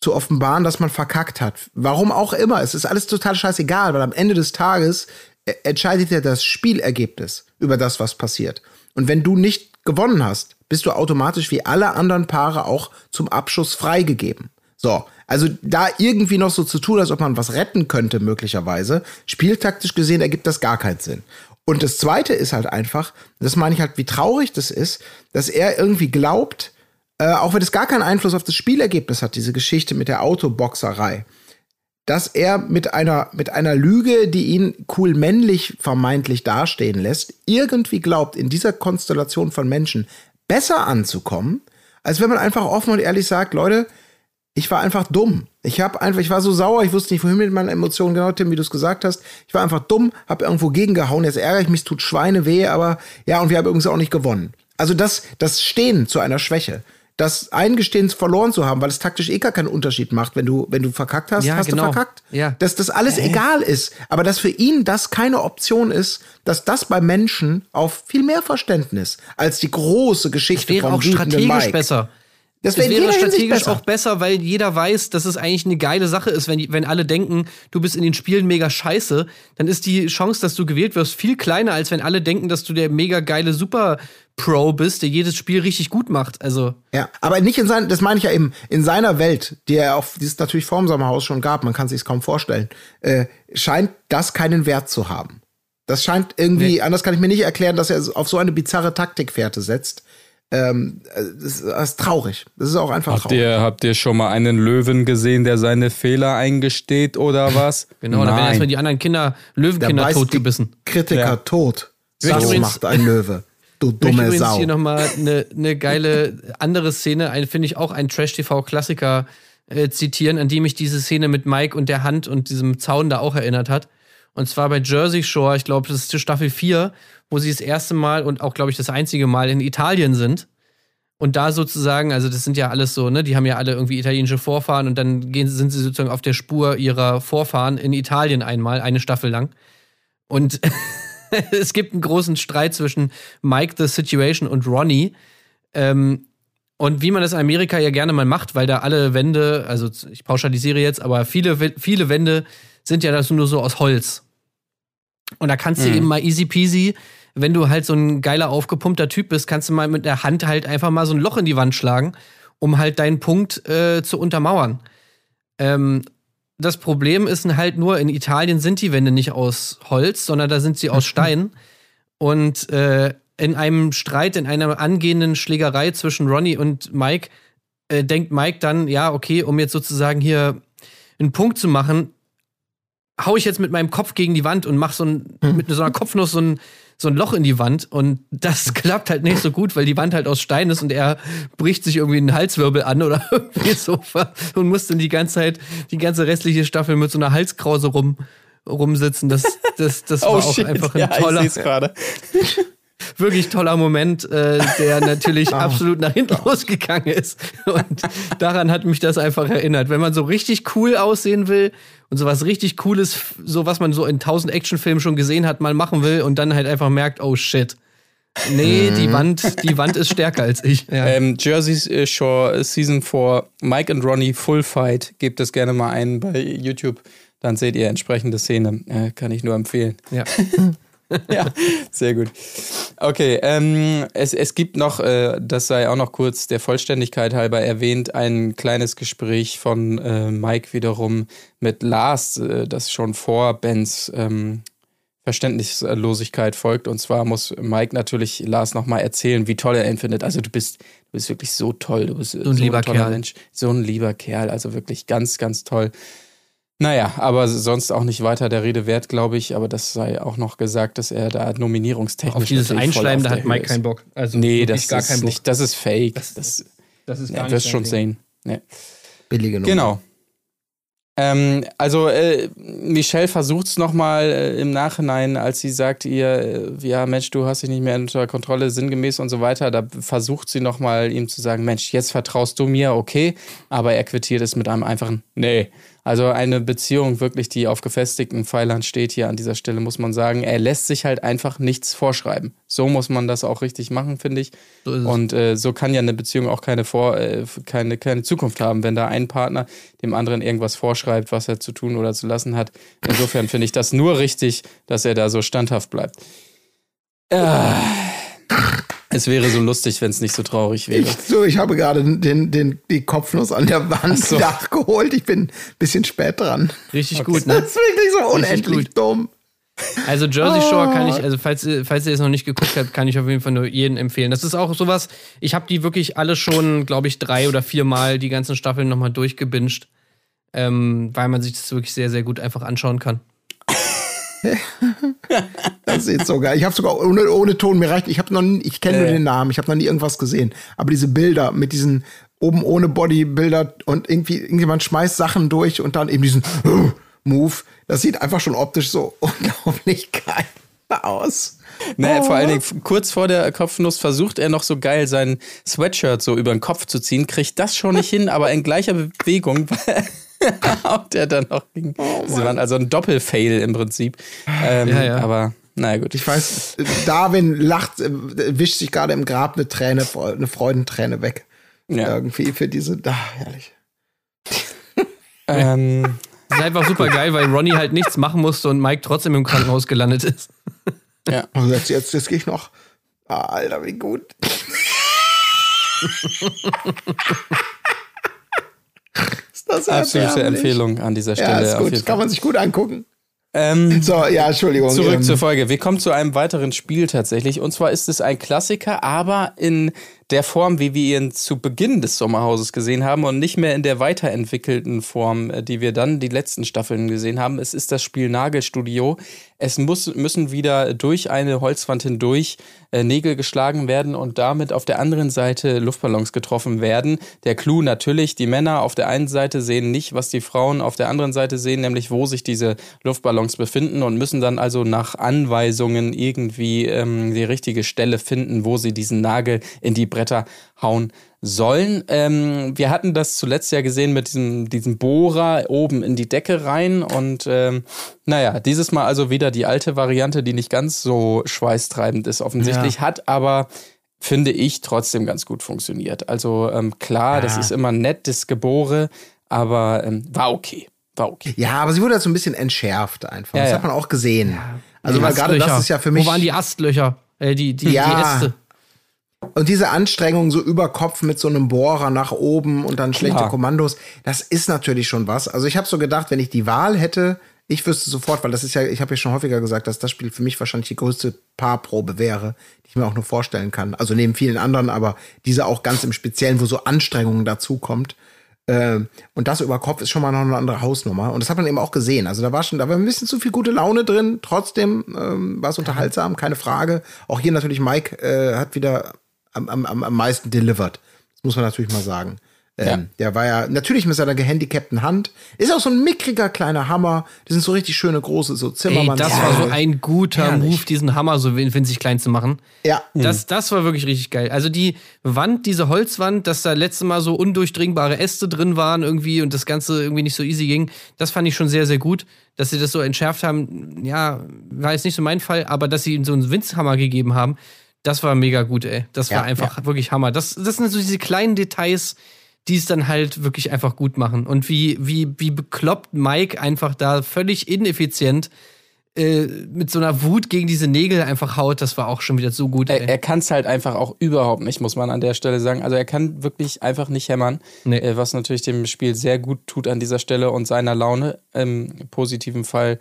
zu offenbaren, dass man verkackt hat. Warum auch immer. Es ist alles total scheißegal, weil am Ende des Tages äh, entscheidet ja das Spielergebnis über das, was passiert. Und wenn du nicht gewonnen hast, bist du automatisch wie alle anderen Paare auch zum Abschuss freigegeben. So, also da irgendwie noch so zu tun, als ob man was retten könnte, möglicherweise, spieltaktisch gesehen ergibt das gar keinen Sinn. Und das Zweite ist halt einfach, das meine ich halt, wie traurig das ist, dass er irgendwie glaubt, äh, auch wenn es gar keinen Einfluss auf das Spielergebnis hat, diese Geschichte mit der Autoboxerei, dass er mit einer, mit einer Lüge, die ihn cool männlich vermeintlich dastehen lässt, irgendwie glaubt, in dieser Konstellation von Menschen besser anzukommen, als wenn man einfach offen und ehrlich sagt, Leute, ich war einfach dumm. Ich habe einfach, ich war so sauer, ich wusste nicht, wohin mit meinen Emotionen, genau, Tim, wie du es gesagt hast. Ich war einfach dumm, habe irgendwo gegengehauen, jetzt ärgere ich mich, es tut Schweine weh, aber ja, und wir haben übrigens auch nicht gewonnen. Also das, das Stehen zu einer Schwäche, das Eingestehen verloren zu haben, weil es taktisch eh gar keinen Unterschied macht, wenn du, wenn du verkackt hast, Ja, hast genau. du verkackt. Ja. Dass das alles egal ist, aber dass für ihn das keine Option ist, dass das bei Menschen auf viel mehr Verständnis als die große Geschichte Wäre vom auch strategisch Mike. besser. Das Es wäre wäre strategisch auch besser, weil jeder weiß, dass es eigentlich eine geile Sache ist, wenn, wenn alle denken, du bist in den Spielen mega scheiße, dann ist die Chance, dass du gewählt wirst, viel kleiner, als wenn alle denken, dass du der mega geile Super-Pro bist, der jedes Spiel richtig gut macht. Also, Ja, aber nicht in seinem, das meine ich ja eben, in seiner Welt, die er auf, die es natürlich vor dem Sommerhaus schon gab, man kann sich kaum vorstellen, äh, scheint das keinen Wert zu haben. Das scheint irgendwie, anders kann ich mir nicht erklären, dass er auf so eine bizarre Taktikfährte setzt. Ähm, äh, das, ist, das ist traurig. Das ist auch einfach Habt traurig. ihr, habt ihr schon mal einen Löwen gesehen, der seine Fehler eingesteht oder [laughs] was? genau, da werden Nein. erstmal die anderen Kinder, Der Löwenkinder totgebissen. Kritiker Ja. tot. Ich Das übrigens- macht ein Löwe. Du Ich möchte dumme übrigens Sau. hier nochmal eine ne geile andere Szene, ein- finde ich auch ein Trash-TV-Klassiker äh, zitieren, an die mich diese Szene mit Mike und der Hand und diesem Zaun da auch erinnert hat. Und zwar bei Jersey Shore, ich glaube, das ist Staffel 4, wo sie das erste Mal und auch, glaube ich, das einzige Mal in Italien sind. Und da sozusagen, also das sind ja alles so, ne, die haben ja alle irgendwie italienische Vorfahren und dann gehen, sind sie sozusagen auf der Spur ihrer Vorfahren in Italien einmal, eine Staffel lang. Und [laughs] es gibt einen großen Streit zwischen Mike the Situation und Ronnie. Ähm, und wie man das in Amerika ja gerne mal macht, weil da alle Wände, also ich pauschalisiere jetzt, aber viele, viele Wände sind ja das nur so aus Holz. Und da kannst du Mhm. eben mal easy peasy, wenn du halt so ein geiler, aufgepumpter Typ bist, kannst du mal mit der Hand halt einfach mal so ein Loch in die Wand schlagen, um halt deinen Punkt äh, zu untermauern. Ähm, das Problem ist halt nur, in Italien sind die Wände nicht aus Holz, sondern da sind sie aus [laughs] Stein. Und äh, in einem Streit, in einer angehenden Schlägerei zwischen Ronnie und Mike, äh, denkt Mike dann, ja, okay, um jetzt sozusagen hier einen Punkt zu machen, hau ich jetzt mit meinem Kopf gegen die Wand und mach so ein, mit so einer Kopfnuss so ein, so ein Loch in die Wand. Und das [laughs] klappt halt nicht so gut, weil die Wand halt aus Stein ist und er bricht sich irgendwie einen Halswirbel an oder [laughs] irgendwie so und muss dann die ganze Zeit, die ganze restliche Staffel mit so einer Halskrause rum, rumsitzen. Das, das, das [laughs] war auch einfach ein ja, toller. Wirklich toller Moment, äh, der natürlich [laughs] absolut nach hinten losgegangen ist. Und daran hat mich das einfach erinnert. Wenn man so richtig cool aussehen will und sowas richtig Cooles, so was man so in tausend Actionfilmen schon gesehen hat, mal machen will und dann halt einfach merkt, oh shit. Nee, die Wand, die Wand ist stärker als ich. Ja. Ähm, Jersey äh, Shore äh, Season 4, Mike and Ronnie Full Fight. Gebt das gerne mal ein bei YouTube. Dann seht ihr entsprechende Szene. Äh, kann ich nur empfehlen. ja. [laughs] ja, sehr gut. Okay, ähm, es, es gibt noch, äh, das sei auch noch kurz der Vollständigkeit halber erwähnt, ein kleines Gespräch von äh, Mike wiederum mit Lars, äh, das schon vor Bens ähm, Verständnislosigkeit folgt. Und zwar muss Mike natürlich Lars nochmal erzählen, wie toll er ihn findet. Also du bist, du bist wirklich so toll. Du bist so ein lieber toller Kerl. Mensch. So ein lieber Kerl. Also wirklich ganz, ganz toll. Naja, aber sonst auch nicht weiter der Rede wert, glaube ich. Aber das sei auch noch gesagt, dass er da nominierungstechnisch. Auf dieses Einschleimen, da hat Mike keinen ist. Bock. Also Nee, das gar ist nicht, das ist fake. Das- Das, das ist ja, gar du wirst nicht schon sein sehen. Nee. Billige Nummer. Genau. Ähm, also äh, Michelle versucht es nochmal äh, im Nachhinein, als sie sagt ihr, äh, ja Mensch, du hast dich nicht mehr unter Kontrolle, sinngemäß und so weiter, da versucht sie nochmal ihm zu sagen, Mensch, jetzt vertraust du mir, okay, aber er quittiert es mit einem einfachen Nee. Also eine Beziehung wirklich, die auf gefestigten Pfeilern steht hier an dieser Stelle, muss man sagen. Er lässt sich halt einfach nichts vorschreiben. So muss man das auch richtig machen, finde ich. So. Und äh, so kann ja eine Beziehung auch keine, Vor äh, keine, keine Zukunft haben, wenn da ein Partner dem anderen irgendwas vorschreibt, was er zu tun oder zu lassen hat. Insofern finde ich das nur richtig, dass er da so standhaft bleibt. Ah. Es wäre so lustig, wenn es nicht so traurig wäre. Ich, so, ich habe gerade den, den, die Kopfnuss an der Wand so. nachgeholt. Ich bin ein bisschen spät dran. Richtig gut, Das ne? ist wirklich so unendlich gut. dumm. Also Jersey Shore kann ich, also falls, ihr- falls ihr es noch nicht geguckt habt, kann ich auf jeden Fall nur jeden empfehlen. Das ist auch sowas, ich habe die wirklich alle schon, glaube ich, drei oder vier Mal die ganzen Staffeln nochmal durchgebinged, ähm, weil man sich das wirklich sehr, sehr gut einfach anschauen kann. [laughs] Das ist so geil. Ich habe sogar ohne, ohne Ton mir reicht. Ich habe noch, nie- ich kenne nur Äh. den Namen. Ich habe noch nie irgendwas gesehen. Aber diese Bilder mit diesen oben ohne Bodybilder und irgendwie irgendjemand schmeißt Sachen durch und dann eben diesen Move. Das sieht einfach schon optisch so [laughs] unglaublich geil aus. Ne, vor allen Dingen f- kurz vor der Kopfnuss versucht er noch so geil sein Sweatshirt so über den Kopf zu ziehen, kriegt das schon nicht hin, aber in gleicher Bewegung [laughs] [laughs] haut er dann noch gegen. Sie waren also ein Doppelfail im Prinzip. Ähm, Ja, ja. Aber naja, gut. Ich weiß, Darwin lacht, äh, wischt sich gerade im Grab eine Träne, eine Freudenträne weg. Ja. Irgendwie für diese, ah, herrlich. Ähm, Das ist einfach super geil, weil Ronnie halt nichts machen musste und Mike trotzdem im Krankenhaus gelandet ist. Also jetzt, jetzt, jetzt gehe ich noch. Ah, Alter, wie gut. [laughs] ist das absolute. Empfehlung an dieser Stelle. Ja, ist gut. kann man sich gut angucken. Ähm, So, ja, Entschuldigung. Zurück ähm, zur Folge. Wir kommen zu einem weiteren Spiel tatsächlich. Und zwar ist es ein Klassiker, aber in der Form, wie wir ihn zu Beginn des Sommerhauses gesehen haben und nicht mehr in der weiterentwickelten Form, äh, die wir dann die letzten Staffeln gesehen haben. Es ist das Spiel Nagelstudio. Es muss, müssen wieder durch eine Holzwand hindurch äh, Nägel geschlagen werden und damit auf der anderen Seite Luftballons getroffen werden. Der Clou natürlich, die Männer auf der einen Seite sehen nicht, was die Frauen auf der anderen Seite sehen, nämlich wo sich diese Luftballons befinden und müssen dann also nach Anweisungen irgendwie ähm, die richtige Stelle finden, wo sie diesen Nagel in die Bretter hauen sollen. Ähm, wir hatten das zuletzt ja gesehen mit diesem, diesem Bohrer oben in die Decke rein und ähm, naja, dieses Mal also wieder die alte Variante, die nicht ganz so schweißtreibend ist offensichtlich, Ja. hat aber finde ich trotzdem ganz gut funktioniert. Also ähm, klar, das ist immer nett, das Gebohre, aber ähm, war okay. War okay. Ja, aber sie wurde halt so ein bisschen entschärft einfach. Ja, das ja. hat man auch gesehen. Also, gerade das ist ja für mich. Wo waren die Astlöcher? Äh, die, die, Ja. die Äste. Und diese Anstrengung so über Kopf mit so einem Bohrer nach oben und dann schlechte Klar. Kommandos, das ist natürlich schon was. Also ich habe so gedacht, wenn ich die Wahl hätte, ich wüsste sofort, weil das ist ja, ich habe ja schon häufiger gesagt, dass das Spiel für mich wahrscheinlich die größte Paarprobe wäre, die ich mir auch nur vorstellen kann. Also neben vielen anderen, aber diese auch ganz im Speziellen, wo so Anstrengungen dazukommt. Ähm, und das über Kopf ist schon mal noch eine andere Hausnummer. Und das hat man eben auch gesehen. Also da war schon, da war ein bisschen zu viel gute Laune drin. Trotzdem ähm, war es unterhaltsam, keine Frage. Auch hier natürlich Mike äh, hat wieder am, am, am am meisten delivered. Das muss man natürlich mal sagen. Ähm, Ja. Der war ja natürlich mit seiner gehandicapten Hand. Ist auch so ein mickriger kleiner Hammer. Das sind so richtig schöne große so Ey, Zimmermann. das war so ein guter Herrlich. Move, diesen Hammer so win- winzig klein zu machen. Ja. Das, das war wirklich richtig geil. Also die Wand, diese Holzwand, dass da letztes Mal so undurchdringbare Äste drin waren irgendwie und das Ganze irgendwie nicht so easy ging, das fand ich schon sehr, sehr gut. Dass sie das so entschärft haben, ja, war jetzt nicht so mein Fall, aber dass sie ihm so einen Winzhammer gegeben haben, das war mega gut, ey. Das war Ja, einfach wirklich Hammer. Das, das sind so diese kleinen Details, die es dann halt wirklich einfach gut machen. Und wie, wie, wie bekloppt Mike einfach da völlig ineffizient äh, mit so einer Wut gegen diese Nägel einfach haut, das war auch schon wieder so gut. Er, Ey. er kann es halt einfach auch überhaupt nicht, muss man an der Stelle sagen. Also er kann wirklich einfach nicht hämmern, Nee. äh, was natürlich dem Spiel sehr gut tut an dieser Stelle und seiner Laune im positiven Fall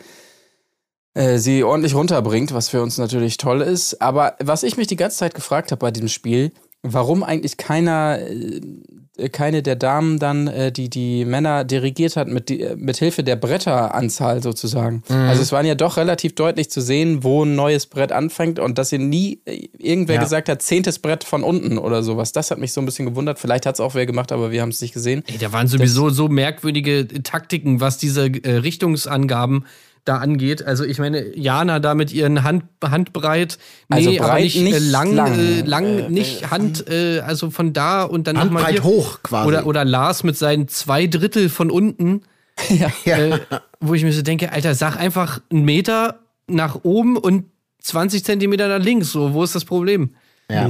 äh, sie ordentlich runterbringt, was für uns natürlich toll ist. Aber was ich mich die ganze Zeit gefragt habe bei diesem Spiel, warum eigentlich keiner, äh, keine der Damen dann äh, die die Männer dirigiert hat mit, die, mit Hilfe der Bretteranzahl sozusagen. Also es waren ja doch relativ deutlich zu sehen, wo ein neues Brett anfängt und dass hier nie äh, irgendwer Ja. gesagt hat, zehntes Brett von unten oder sowas. Das hat mich so ein bisschen gewundert. Vielleicht hat es auch wer gemacht, aber wir haben es nicht gesehen. Ey, da waren sowieso so merkwürdige Taktiken, was diese äh, Richtungsangaben da angeht. Also ich meine, Jana da mit ihren Hand, Handbreit, nee, Also aber breit nicht, äh, nicht lang, lang. äh, lang nicht Hand, äh, also von da und dann nochmal Handbreit hier. hoch quasi. Oder, oder Lars mit seinen zwei Drittel von unten, [laughs] ja. äh, wo ich mir so denke, Alter, sag einfach einen Meter nach oben und 20 Zentimeter nach links. So, wo ist das Problem? ja.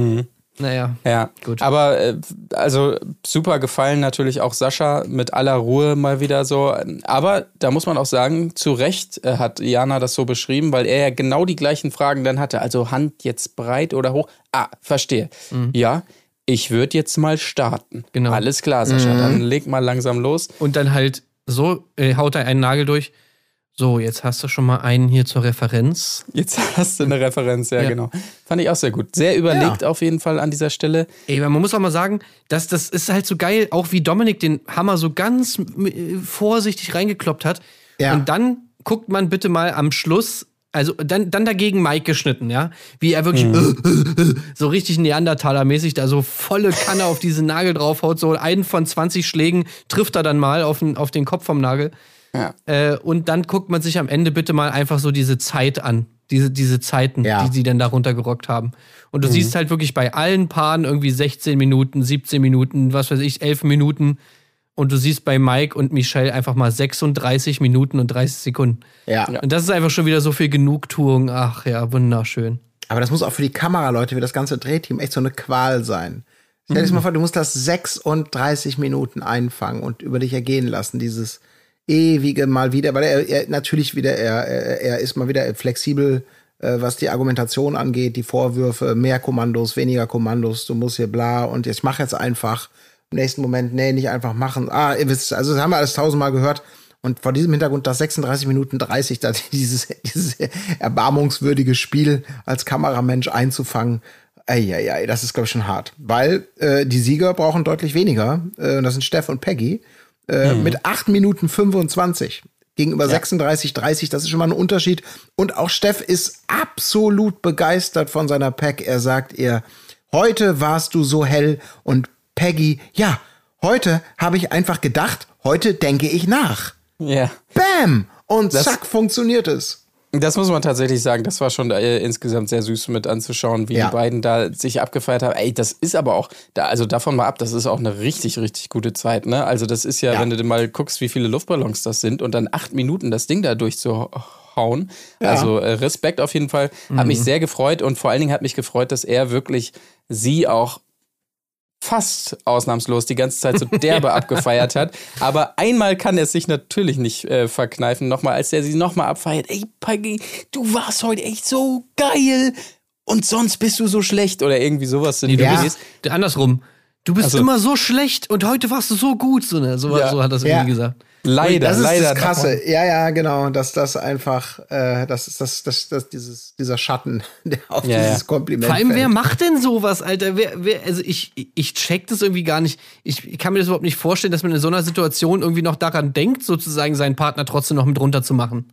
Naja. Ja, Gut. aber äh, also super gefallen natürlich auch Sascha mit aller Ruhe mal wieder so. Aber da muss man auch sagen, zu Recht äh, hat Jana das so beschrieben, weil er ja genau die gleichen Fragen dann hatte. Also Hand jetzt breit oder hoch? Ah, verstehe. Ja, ich würde jetzt mal starten. Genau. Alles klar, Sascha, dann leg mal langsam los. Und dann halt so, äh, haut er einen Nagel durch. So, jetzt hast du schon mal einen hier zur Referenz. Jetzt hast du eine Referenz, ja, Ja. genau. Fand ich auch sehr gut. Sehr überlegt auf jeden Fall an dieser Stelle. Ey, man muss auch mal sagen, dass das ist halt so geil, auch wie Dominik den Hammer so ganz äh, vorsichtig reingekloppt hat. Ja. Und dann guckt man bitte mal am Schluss, also dann, dann dagegen Mike geschnitten, ja. Wie er wirklich [laughs] so richtig Neandertaler-mäßig da so volle Kanne auf diesen Nagel draufhaut. So einen von 20 Schlägen trifft er dann mal auf den, auf den Kopf vom Nagel. Ja. Äh, und dann guckt man sich am Ende bitte mal einfach so diese Zeit an. Diese, diese Zeiten, Ja. die sie dann da runtergerockt haben. Und du siehst halt wirklich bei allen Paaren irgendwie 16 Minuten, 17 Minuten, was weiß ich, 11 Minuten. Und du siehst bei Mike und Michelle einfach mal 36 Minuten und 30 Sekunden. ja. Und das ist einfach schon wieder so viel Genugtuung. Ach ja, wunderschön. Aber das muss auch für die Kameraleute, für das ganze Drehteam echt so eine Qual sein. Stell dir das mal vor, du musst das 36 Minuten einfangen und über dich ergehen lassen, dieses ewige mal wieder, weil er, er natürlich wieder, er, er, er ist mal wieder flexibel, äh, was die Argumentation angeht, die Vorwürfe, mehr Kommandos, weniger Kommandos, du musst hier bla und ich mache jetzt einfach. Im nächsten Moment, nee, nicht einfach machen. Ah, ihr wisst, also das haben wir alles tausendmal gehört. Und vor diesem Hintergrund das 36 Minuten 30, da [laughs] dieses, dieses erbarmungswürdige Spiel als Kameramensch einzufangen, Eieiei, das ist, glaube ich, schon hart. Weil äh, die Sieger brauchen deutlich weniger. Äh, und das sind Steff und Peggy. Äh, Mit 8 Minuten 25 gegenüber 36, 30. Das ist schon mal ein Unterschied. Und auch Steff ist absolut begeistert von seiner Pack. Er sagt ihr, heute warst du so hell. Und Peggy, ja, heute habe ich einfach gedacht, heute denke ich nach. Ja. Bam! Und Das- zack, funktioniert es. Das muss man tatsächlich sagen. Das war schon äh, insgesamt sehr süß mit anzuschauen, wie Ja. die beiden da sich abgefeiert haben. Ey, das ist aber auch, da, also davon mal ab, das ist auch eine richtig, richtig gute Zeit, ne? Also, das ist ja, Ja. wenn du mal guckst, wie viele Luftballons das sind und dann acht Minuten das Ding da durchzuhauen. Also, äh, Respekt auf jeden Fall. Hat mich sehr gefreut und vor allen Dingen hat mich gefreut, dass er wirklich sie auch fast ausnahmslos die ganze Zeit so derbe [laughs] abgefeiert hat. Aber einmal kann er es sich natürlich nicht äh, verkneifen, nochmal, als er sie nochmal abfeiert. Ey, Peggy, du warst heute echt so geil und sonst bist du so schlecht oder irgendwie sowas. Nee, du Ja. bist andersrum. Du bist Also- immer so schlecht und heute warst du so gut. So, ne? so, Ja. so hat das Ja. irgendwie gesagt. Leider, das ist leider. das Krasse. Ja, ja, genau. Dass das einfach, äh, das ist das, das, das, dieses, dieser Schatten, [laughs] der auf Ja, dieses ja. Kompliment Vor allem, wer fällt. macht denn sowas, Alter? Wer, wer, also ich, ich check das irgendwie gar nicht. Ich, ich kann mir das überhaupt nicht vorstellen, dass man in so einer Situation irgendwie noch daran denkt, sozusagen seinen Partner trotzdem noch mit runterzumachen.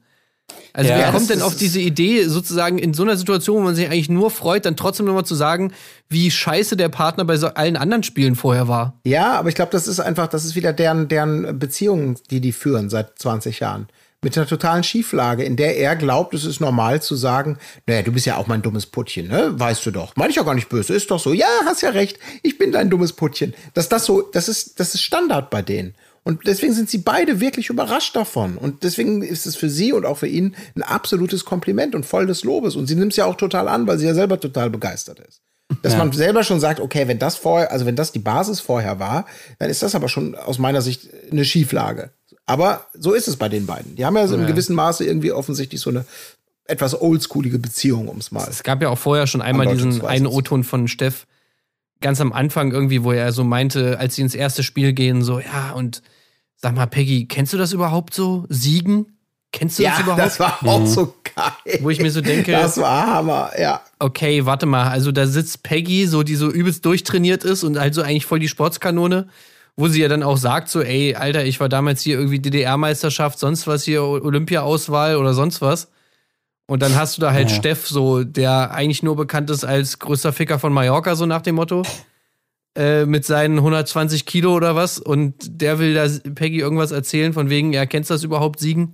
Also Ja, wer kommt denn auf diese Idee, sozusagen in so einer Situation, wo man sich eigentlich nur freut, dann trotzdem nochmal zu sagen, wie scheiße der Partner bei so allen anderen Spielen vorher war? Ja, aber ich glaube, das ist einfach, das ist wieder deren, deren Beziehung, die die führen seit 20 Jahren. Mit einer totalen Schieflage, in der er glaubt, es ist normal zu sagen, naja, du bist ja auch mein dummes Puttchen, ne? Weißt du doch. Meine ich ja gar nicht böse, ist doch so. Ja, hast ja recht, ich bin dein dummes Puttchen. Dass das so, das ist, das ist Standard bei denen. Und deswegen sind sie beide wirklich überrascht davon. Und deswegen ist es für sie und auch für ihn ein absolutes Kompliment und voll des Lobes. Und sie nimmt es ja auch total an, weil sie ja selber total begeistert ist. Dass man selber schon sagt, okay, wenn das vorher, also wenn das die Basis vorher war, dann ist das aber schon aus meiner Sicht eine Schieflage. Aber so ist es bei den beiden. Die haben ja so in gewissem Maße irgendwie offensichtlich so eine etwas oldschoolige Beziehung, um es mal. Es gab ja auch vorher schon einmal diesen einen O-Ton von Steff, ganz am Anfang irgendwie, wo er so meinte, als sie ins erste Spiel gehen, so, ja, und sag mal, Peggy, kennst du das überhaupt so? Siegen? Kennst du das Ja, überhaupt? das war auch so geil. Wo ich mir so denke- das war Hammer, ja. okay, warte mal, also da sitzt Peggy, so die so übelst durchtrainiert ist und halt so eigentlich voll die Sportskanone, wo sie ja dann auch sagt, so, ey, Alter, ich war damals hier irgendwie DDR-Meisterschaft, sonst was hier, Olympia-Auswahl oder sonst was. Und dann hast du da halt Ja. Steff, so, der eigentlich nur bekannt ist als größter Ficker von Mallorca, so nach dem Motto. Äh, mit seinen 120 Kilo oder was. Und der will da Peggy irgendwas erzählen, von wegen, ja, kennst du das überhaupt, Siegen?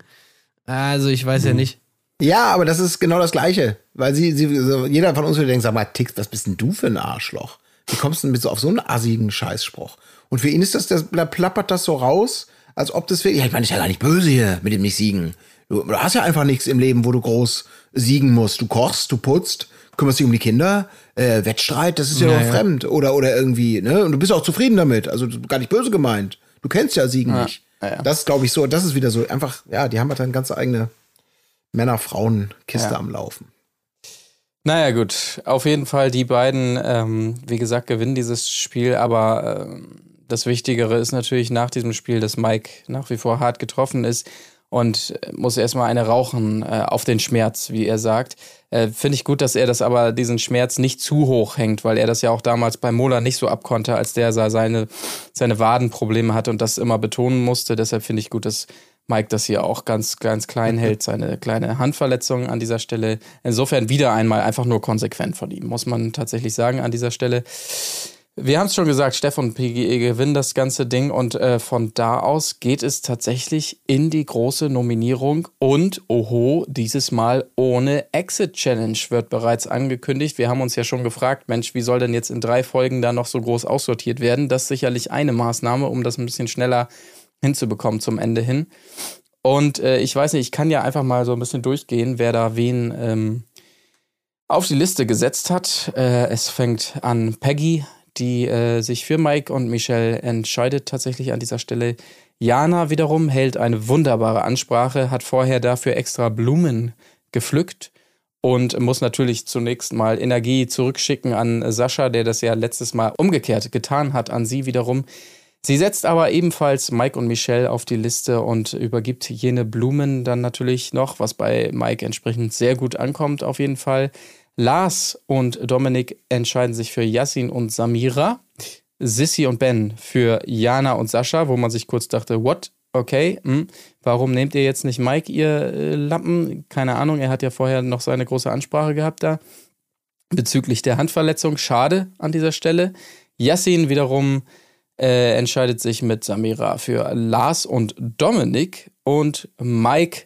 Also, ich weiß ja nicht. Ja, aber das ist genau das Gleiche. Weil sie, sie so, jeder von uns würde denken, sag mal, Tix, was bist denn du für ein Arschloch? Wie kommst du denn mit so auf so einen assigen Scheißspruch? Und für ihn ist das, das da plappert das so raus, als ob das wirklich, ja, ich meine, ist ja gar nicht böse hier mit dem nicht siegen. Du, du hast ja einfach nichts im Leben, wo du groß siegen musst. Du kochst, du putzt, kümmerst dich um die Kinder, äh, Wettstreit, das ist ja, Ja, doch ja. fremd. Oder, oder irgendwie, ne? Und du bist auch zufrieden damit. Also gar nicht böse gemeint. Du kennst ja Siegen nicht. Das ist, glaube ich, so, das ist wieder so einfach, ja, die haben halt eine ganz eigene Männer-Frauen-Kiste Ja. am Laufen. Naja, gut. Auf jeden Fall, die beiden, ähm, wie gesagt, gewinnen dieses Spiel, aber ähm, das Wichtigere ist natürlich nach diesem Spiel, dass Mike nach wie vor hart getroffen ist und äh, muss erstmal eine rauchen äh, auf den Schmerz, wie er sagt. Äh, Finde ich gut, dass er das aber diesen Schmerz nicht zu hoch hängt, weil er das ja auch damals bei Mola nicht so abkonnte, als der seine, seine Wadenprobleme hatte und das immer betonen musste. Deshalb finde ich gut, dass Mike das hier auch ganz, ganz klein [laughs] hält, seine kleine Handverletzung an dieser Stelle. Insofern wieder einmal einfach nur konsequent von ihm, muss man tatsächlich sagen an dieser Stelle. Wir haben es schon gesagt, Steff und PGE gewinnen das ganze Ding und äh, von da aus geht es tatsächlich in die große Nominierung und oho, dieses Mal ohne Exit Challenge wird bereits angekündigt. Wir haben uns ja schon gefragt, Mensch, wie soll denn jetzt in drei Folgen da noch so groß aussortiert werden? Das ist sicherlich eine Maßnahme, um das ein bisschen schneller hinzubekommen zum Ende hin. Und äh, ich weiß nicht, ich kann ja einfach mal so ein bisschen durchgehen, wer da wen ähm, auf die Liste gesetzt hat. Äh, es fängt an Peggy, die äh, sich für Mike und Michelle entscheidet tatsächlich an dieser Stelle. Jana wiederum hält eine wunderbare Ansprache, hat vorher dafür extra Blumen gepflückt und muss natürlich zunächst mal Energie zurückschicken an Sascha, der das ja letztes Mal umgekehrt getan hat, an sie wiederum. Sie setzt aber ebenfalls Mike und Michelle auf die Liste und übergibt jene Blumen dann natürlich noch, was bei Mike entsprechend sehr gut ankommt auf jeden Fall. Lars und Dominik entscheiden sich für Yassin und Samira. Sissy und Ben für Jana und Sascha, wo man sich kurz dachte, what? Okay, hm, warum nehmt ihr jetzt nicht Mike, ihr äh, Lappen? Keine Ahnung, er hat ja vorher noch seine große Ansprache gehabt da bezüglich der Handverletzung. Schade an dieser Stelle. Yassin wiederum äh, entscheidet sich mit Samira für Lars und Dominik und Mike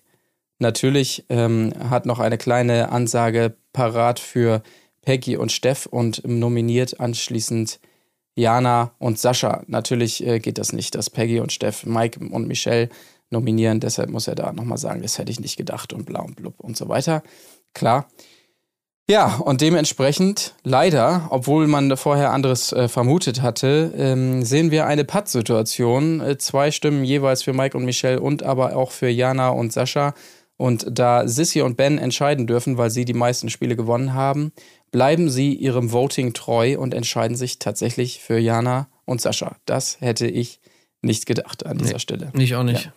Natürlich ähm, hat noch eine kleine Ansage parat für Peggy und Steff und nominiert anschließend Jana und Sascha. Natürlich äh, geht das nicht, dass Peggy und Steff Mike und Michelle nominieren. Deshalb muss er da nochmal sagen, das hätte ich nicht gedacht und bla und blub und so weiter. Klar. Ja, und dementsprechend, leider, obwohl man vorher anderes äh, vermutet hatte, ähm, sehen wir eine Patt-Situation. Äh, zwei Stimmen jeweils für Mike und Michelle und aber auch für Jana und Sascha. Und da Sissy und Ben entscheiden dürfen, weil sie die meisten Spiele gewonnen haben, bleiben sie ihrem Voting treu und entscheiden sich tatsächlich für Jana und Sascha. Das hätte ich nicht gedacht an dieser Nee, Stelle. Nicht auch nicht. Ja.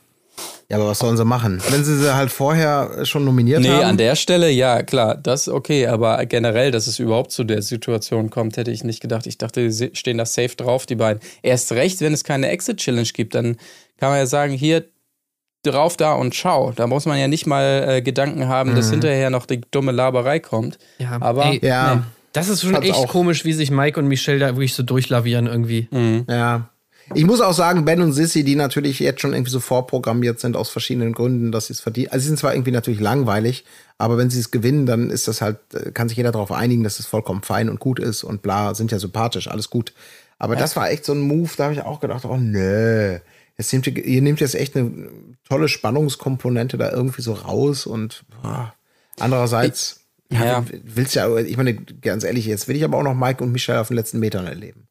Ja, aber was sollen sie machen? Wenn sie sie halt vorher schon nominiert Nee, haben. an der Stelle, ja, klar, das okay, aber generell, dass es überhaupt zu der Situation kommt, hätte ich nicht gedacht. Ich dachte, sie stehen da safe drauf, die beiden. Erst recht, wenn es keine Exit-Challenge gibt, dann kann man ja sagen, hier drauf da und schau. Da muss man ja nicht mal äh, Gedanken haben, dass hinterher noch die dumme Laberei kommt. Ja, Aber ey, ja, nee. Das ist schon Fand's echt auch. komisch, wie sich Mike und Michelle da wirklich so durchlavieren irgendwie. ja. Ich muss auch sagen, Ben und Sissy, die natürlich jetzt schon irgendwie so vorprogrammiert sind aus verschiedenen Gründen, dass sie es verdienen. Also sie sind zwar irgendwie natürlich langweilig, aber wenn sie es gewinnen, dann ist das halt, äh, kann sich jeder darauf einigen, dass es vollkommen fein und gut ist und bla, sind ja sympathisch, alles gut. Aber das war echt so ein Move, da habe ich auch gedacht, oh nö. Jetzt nehmt ihr, ihr nehmt jetzt echt eine tolle Spannungskomponente da irgendwie so raus und boah. andererseits Ja. willst ja, ich meine, ganz ehrlich, jetzt will ich aber auch noch Mike und Michelle auf den letzten Metern erleben.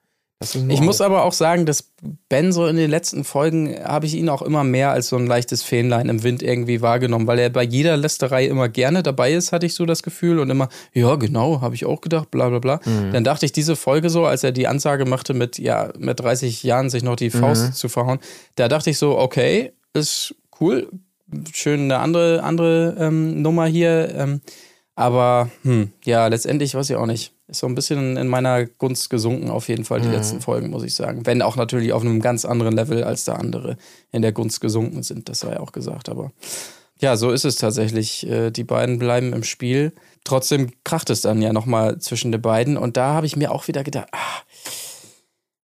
Ich muss aber auch sagen, dass Ben so in den letzten Folgen habe ich ihn auch immer mehr als so ein leichtes Fähnlein im Wind irgendwie wahrgenommen, weil er bei jeder Lästerei immer gerne dabei ist, hatte ich so das Gefühl und immer, ja, genau, habe ich auch gedacht, bla bla bla. Dann dachte ich, diese Folge so, als er die Ansage machte, mit, ja, mit 30 Jahren sich noch die Faust zu verhauen, da dachte ich so, okay, ist cool, schön eine andere, andere ähm, Nummer hier, ähm, aber hm, ja, letztendlich weiß ich auch nicht. Ist so ein bisschen in meiner Gunst gesunken, auf jeden Fall, die letzten Folgen, muss ich sagen. Wenn auch natürlich auf einem ganz anderen Level, als da andere in der Gunst gesunken sind. Das sei auch gesagt, aber ja, so ist es tatsächlich. Äh, Die beiden bleiben im Spiel. Trotzdem kracht es dann ja nochmal zwischen den beiden. Und da habe ich mir auch wieder gedacht, ah,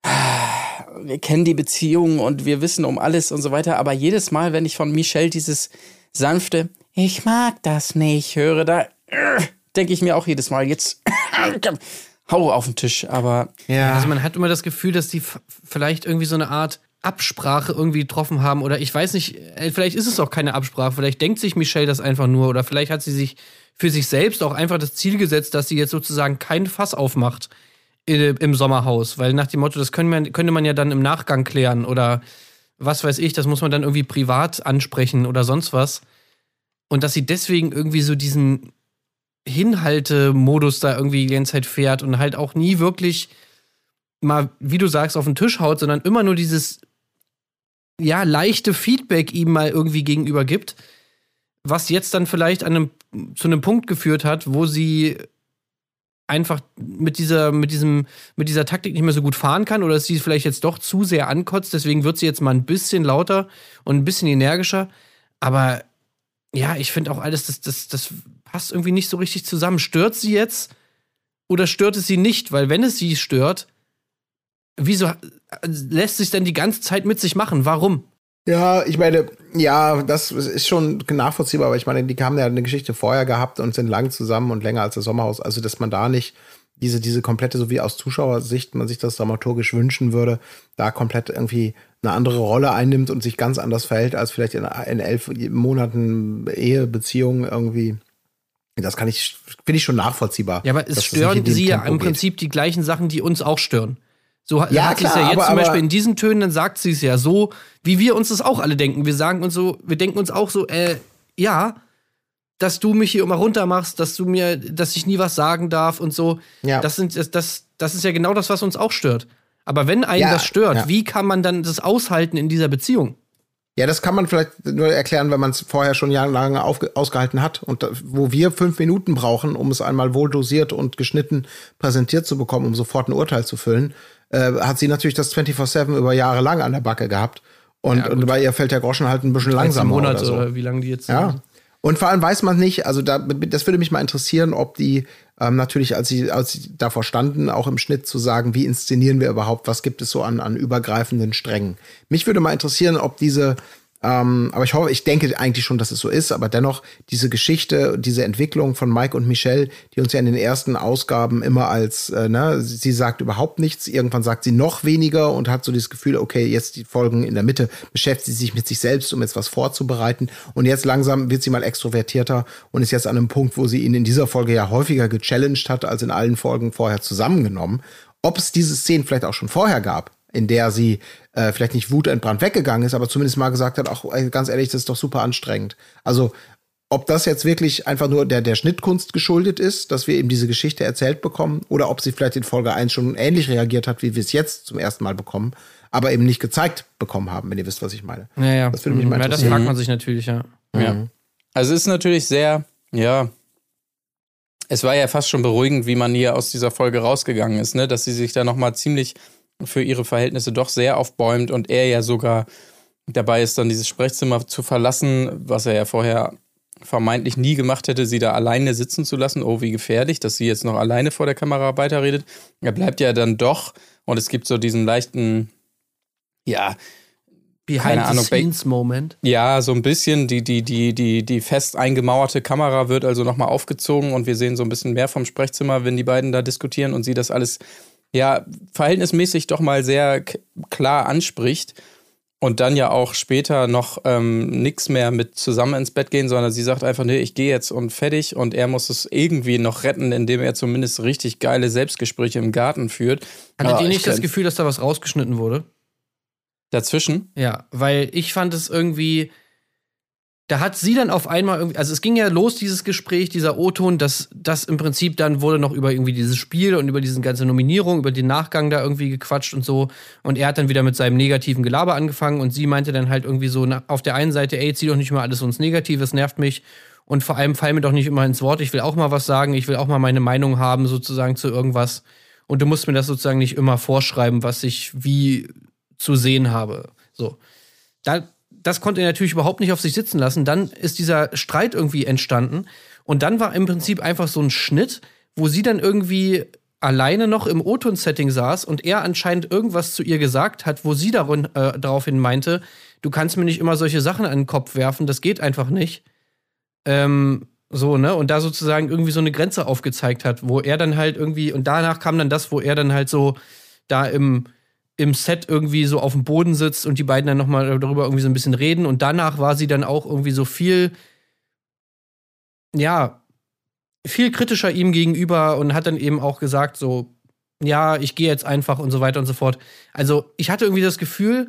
ah, wir kennen die Beziehung und wir wissen um alles und so weiter. Aber jedes Mal, wenn ich von Michelle dieses sanfte, ich mag das nicht, höre, da äh, denke ich mir auch jedes Mal, jetzt [coughs] hau auf den Tisch. Aber Ja. Also man hat immer das Gefühl, dass die vielleicht irgendwie so eine Art Absprache irgendwie getroffen haben oder ich weiß nicht, äh, vielleicht ist es auch keine Absprache, vielleicht denkt sich Michelle das einfach nur oder vielleicht hat sie sich für sich selbst auch einfach das Ziel gesetzt, dass sie jetzt sozusagen kein Fass aufmacht im Sommerhaus, weil nach dem Motto, das man, könnte man ja dann im Nachgang klären oder was weiß ich, das muss man dann irgendwie privat ansprechen oder sonst was. Und dass sie deswegen irgendwie so diesen Hinhaltemodus da irgendwie die ganze Zeit fährt und halt auch nie wirklich mal, wie du sagst, auf den Tisch haut, sondern immer nur dieses ja, leichte Feedback ihm mal irgendwie gegenüber gibt, was jetzt dann vielleicht an einem, zu einem Punkt geführt hat, wo sie einfach mit dieser, mit diesem, mit dieser Taktik nicht mehr so gut fahren kann oder dass sie vielleicht jetzt doch zu sehr ankotzt, deswegen wird sie jetzt mal ein bisschen lauter und ein bisschen energischer. Aber ja, ich finde auch alles, das, das, das passt irgendwie nicht so richtig zusammen. Stört sie jetzt oder stört es sie nicht? Weil wenn es sie stört, wieso lässt sich denn die ganze Zeit mit sich machen? Warum? Ja, ich meine, ja, das ist schon nachvollziehbar, aber ich meine, die haben ja eine Geschichte vorher gehabt und sind lang zusammen und länger als das Sommerhaus. Also, dass man da nicht diese, diese komplette, so wie aus Zuschauersicht man sich das dramaturgisch wünschen würde, da komplett irgendwie eine andere Rolle einnimmt und sich ganz anders verhält als vielleicht in, in elf Monaten Ehebeziehung irgendwie. Das kann ich, finde ich schon nachvollziehbar. Ja, aber es stören sie ja im. Prinzip die gleichen Sachen, die uns auch stören. So Ja, hat sie es ja jetzt aber- zum Beispiel in diesen Tönen, dann sagt sie es ja so, wie wir uns das auch alle denken. Wir sagen uns so, wir denken uns auch so, äh, ja, dass du mich hier immer runter machst, dass du mir, dass ich nie was sagen darf und so. Ja. Das, sind, das, das, das ist ja genau das, was uns auch stört. Aber wenn einen Ja, das stört, ja. wie kann man dann das aushalten in dieser Beziehung? Ja, das kann man vielleicht nur erklären, wenn man es vorher schon jahrelang ausgehalten hat. Und da, wo wir fünf Minuten brauchen, um es einmal wohl dosiert und geschnitten präsentiert zu bekommen, um sofort ein Urteil zu füllen, äh, hat sie natürlich das 24-7 über Jahre lang an der Backe gehabt. Und, Ja, und bei ihr fällt der Groschen halt ein bisschen 13 langsamer Monate oder so. oder wie lange die jetzt Ja. Und vor allem weiß man nicht, also da, das würde mich mal interessieren, ob die ähm, natürlich, als sie, als sie davor standen, auch im Schnitt zu sagen, wie inszenieren wir überhaupt, was gibt es so an, an übergreifenden Strängen. Mich würde mal interessieren, ob diese Ähm, aber ich hoffe, ich denke eigentlich schon, dass es so ist, aber dennoch diese Geschichte, diese Entwicklung von Mike und Michelle, die uns ja in den ersten Ausgaben immer als, äh, ne, sie sagt überhaupt nichts, irgendwann sagt sie noch weniger und hat so dieses Gefühl, okay, jetzt die Folgen in der Mitte beschäftigt sie sich mit sich selbst, um jetzt was vorzubereiten und jetzt langsam wird sie mal extrovertierter und ist jetzt an einem Punkt, wo sie ihn in dieser Folge ja häufiger gechallenged hat als in allen Folgen vorher zusammengenommen. Ob es diese Szenen vielleicht auch schon vorher gab, in der sie äh, vielleicht nicht wutentbrannt weggegangen ist, aber zumindest mal gesagt hat, ach, ganz ehrlich, das ist doch super anstrengend. Also, ob das jetzt wirklich einfach nur der, der Schnittkunst geschuldet ist, dass wir eben diese Geschichte erzählt bekommen, oder ob sie vielleicht in Folge 1 schon ähnlich reagiert hat, wie wir es jetzt zum ersten Mal bekommen, aber eben nicht gezeigt bekommen haben, wenn ihr wisst, was ich meine. Ja, ja. Das würde mich mal ja, das fragt man sich natürlich, ja. Ja. Also es ist natürlich sehr, ja, es war ja fast schon beruhigend, wie man hier aus dieser Folge rausgegangen ist, ne? dass sie sich da nochmal ziemlich für ihre Verhältnisse doch sehr aufbäumt und er ja sogar dabei ist, dann dieses Sprechzimmer zu verlassen, was er ja vorher vermeintlich nie gemacht hätte, sie da alleine sitzen zu lassen. Oh, wie gefährlich, dass sie jetzt noch alleine vor der Kamera weiterredet. Er bleibt ja dann doch und es gibt so diesen leichten, ja, Behind Keine the Ahnung, scenes Moment. ja, so ein bisschen. Die, die, die, die, die fest eingemauerte Kamera wird also nochmal aufgezogen und wir sehen so ein bisschen mehr vom Sprechzimmer, wenn die beiden da diskutieren und sie das alles, ja, verhältnismäßig doch mal sehr klar anspricht. Und dann ja auch später noch ähm, nichts mehr mit zusammen ins Bett gehen, sondern sie sagt einfach, nee, ich gehe jetzt und fertig. Und er muss es irgendwie noch retten, indem er zumindest richtig geile Selbstgespräche im Garten führt. Hattet Ah, ihr ich nicht das Gefühl, dass da was rausgeschnitten wurde? Dazwischen? Ja, weil ich fand es irgendwie, da hat sie dann auf einmal irgendwie, also es ging ja los, dieses Gespräch, dieser O-Ton, dass das im Prinzip dann wurde noch über irgendwie dieses Spiel und über diese ganze Nominierung, über den Nachgang da irgendwie gequatscht und so. Und er hat dann wieder mit seinem negativen Gelaber angefangen und sie meinte dann halt irgendwie so na, auf der einen Seite, ey, zieh doch nicht mal alles so ins Negative, es nervt mich. Und vor allem fall mir doch nicht immer ins Wort, ich will auch mal was sagen, ich will auch mal meine Meinung haben, sozusagen zu irgendwas. Und du musst mir das sozusagen nicht immer vorschreiben, was ich wie zu sehen habe. So. Da, das konnte er natürlich überhaupt nicht auf sich sitzen lassen. Dann ist dieser Streit irgendwie entstanden. Und dann war im Prinzip einfach so ein Schnitt, wo sie dann irgendwie alleine noch im O-Ton-Setting saß und er anscheinend irgendwas zu ihr gesagt hat, wo sie darin, äh, daraufhin meinte, du kannst mir nicht immer solche Sachen an den Kopf werfen, das geht einfach nicht. Ähm, so, ne? Und da sozusagen irgendwie so eine Grenze aufgezeigt hat, wo er dann halt irgendwie, und danach kam dann das, wo er dann halt so da im, im Set irgendwie so auf dem Boden sitzt und die beiden dann nochmal darüber irgendwie so ein bisschen reden. Und danach war sie dann auch irgendwie so viel, ja, viel kritischer ihm gegenüber und hat dann eben auch gesagt, so, ja, ich gehe jetzt einfach und so weiter und so fort. Also, ich hatte irgendwie das Gefühl,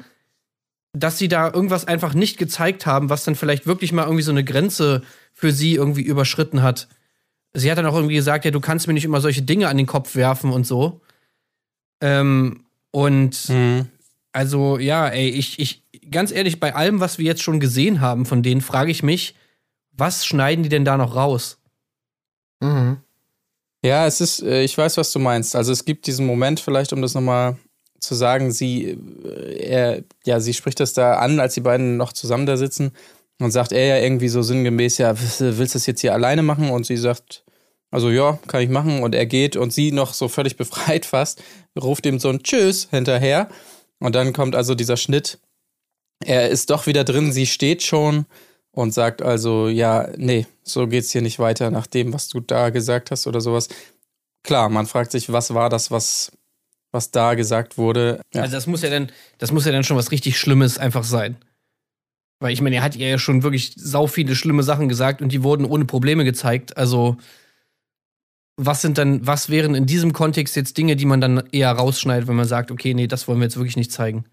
dass sie da irgendwas einfach nicht gezeigt haben, was dann vielleicht wirklich mal irgendwie so eine Grenze für sie irgendwie überschritten hat. Sie hat dann auch irgendwie gesagt, ja, du kannst mir nicht immer solche Dinge an den Kopf werfen und so. Ähm, und Mhm. also, ja, ey, ich, ich, ganz ehrlich, bei allem, was wir jetzt schon gesehen haben von denen, frage ich mich, was schneiden die denn da noch raus? Mhm. Ja, es ist, äh, ich weiß, was du meinst. Also es gibt diesen Moment, vielleicht, um das nochmal zu sagen, sie, äh, er, ja, sie spricht das da an, als die beiden noch zusammen da sitzen und sagt er ja irgendwie so sinngemäß, ja, willst du das jetzt hier alleine machen? Und sie sagt, also ja, kann ich machen. Und er geht und sie noch so völlig befreit [laughs] fast, ruft ihm so ein Tschüss hinterher. Und dann kommt also dieser Schnitt. Er ist doch wieder drin, sie steht schon und sagt also, ja, nee, so geht's hier nicht weiter nach dem, was du da gesagt hast oder sowas. Klar, man fragt sich, was war das, was, was da gesagt wurde. Ja. Also, das muss ja dann, das muss ja dann schon was richtig Schlimmes einfach sein. Weil ich meine, er hat ihr ja schon wirklich sau viele schlimme Sachen gesagt und die wurden ohne Probleme gezeigt. Also, was sind dann, was wären in diesem Kontext jetzt Dinge, die man dann eher rausschneidet, wenn man sagt, okay, nee, das wollen wir jetzt wirklich nicht zeigen?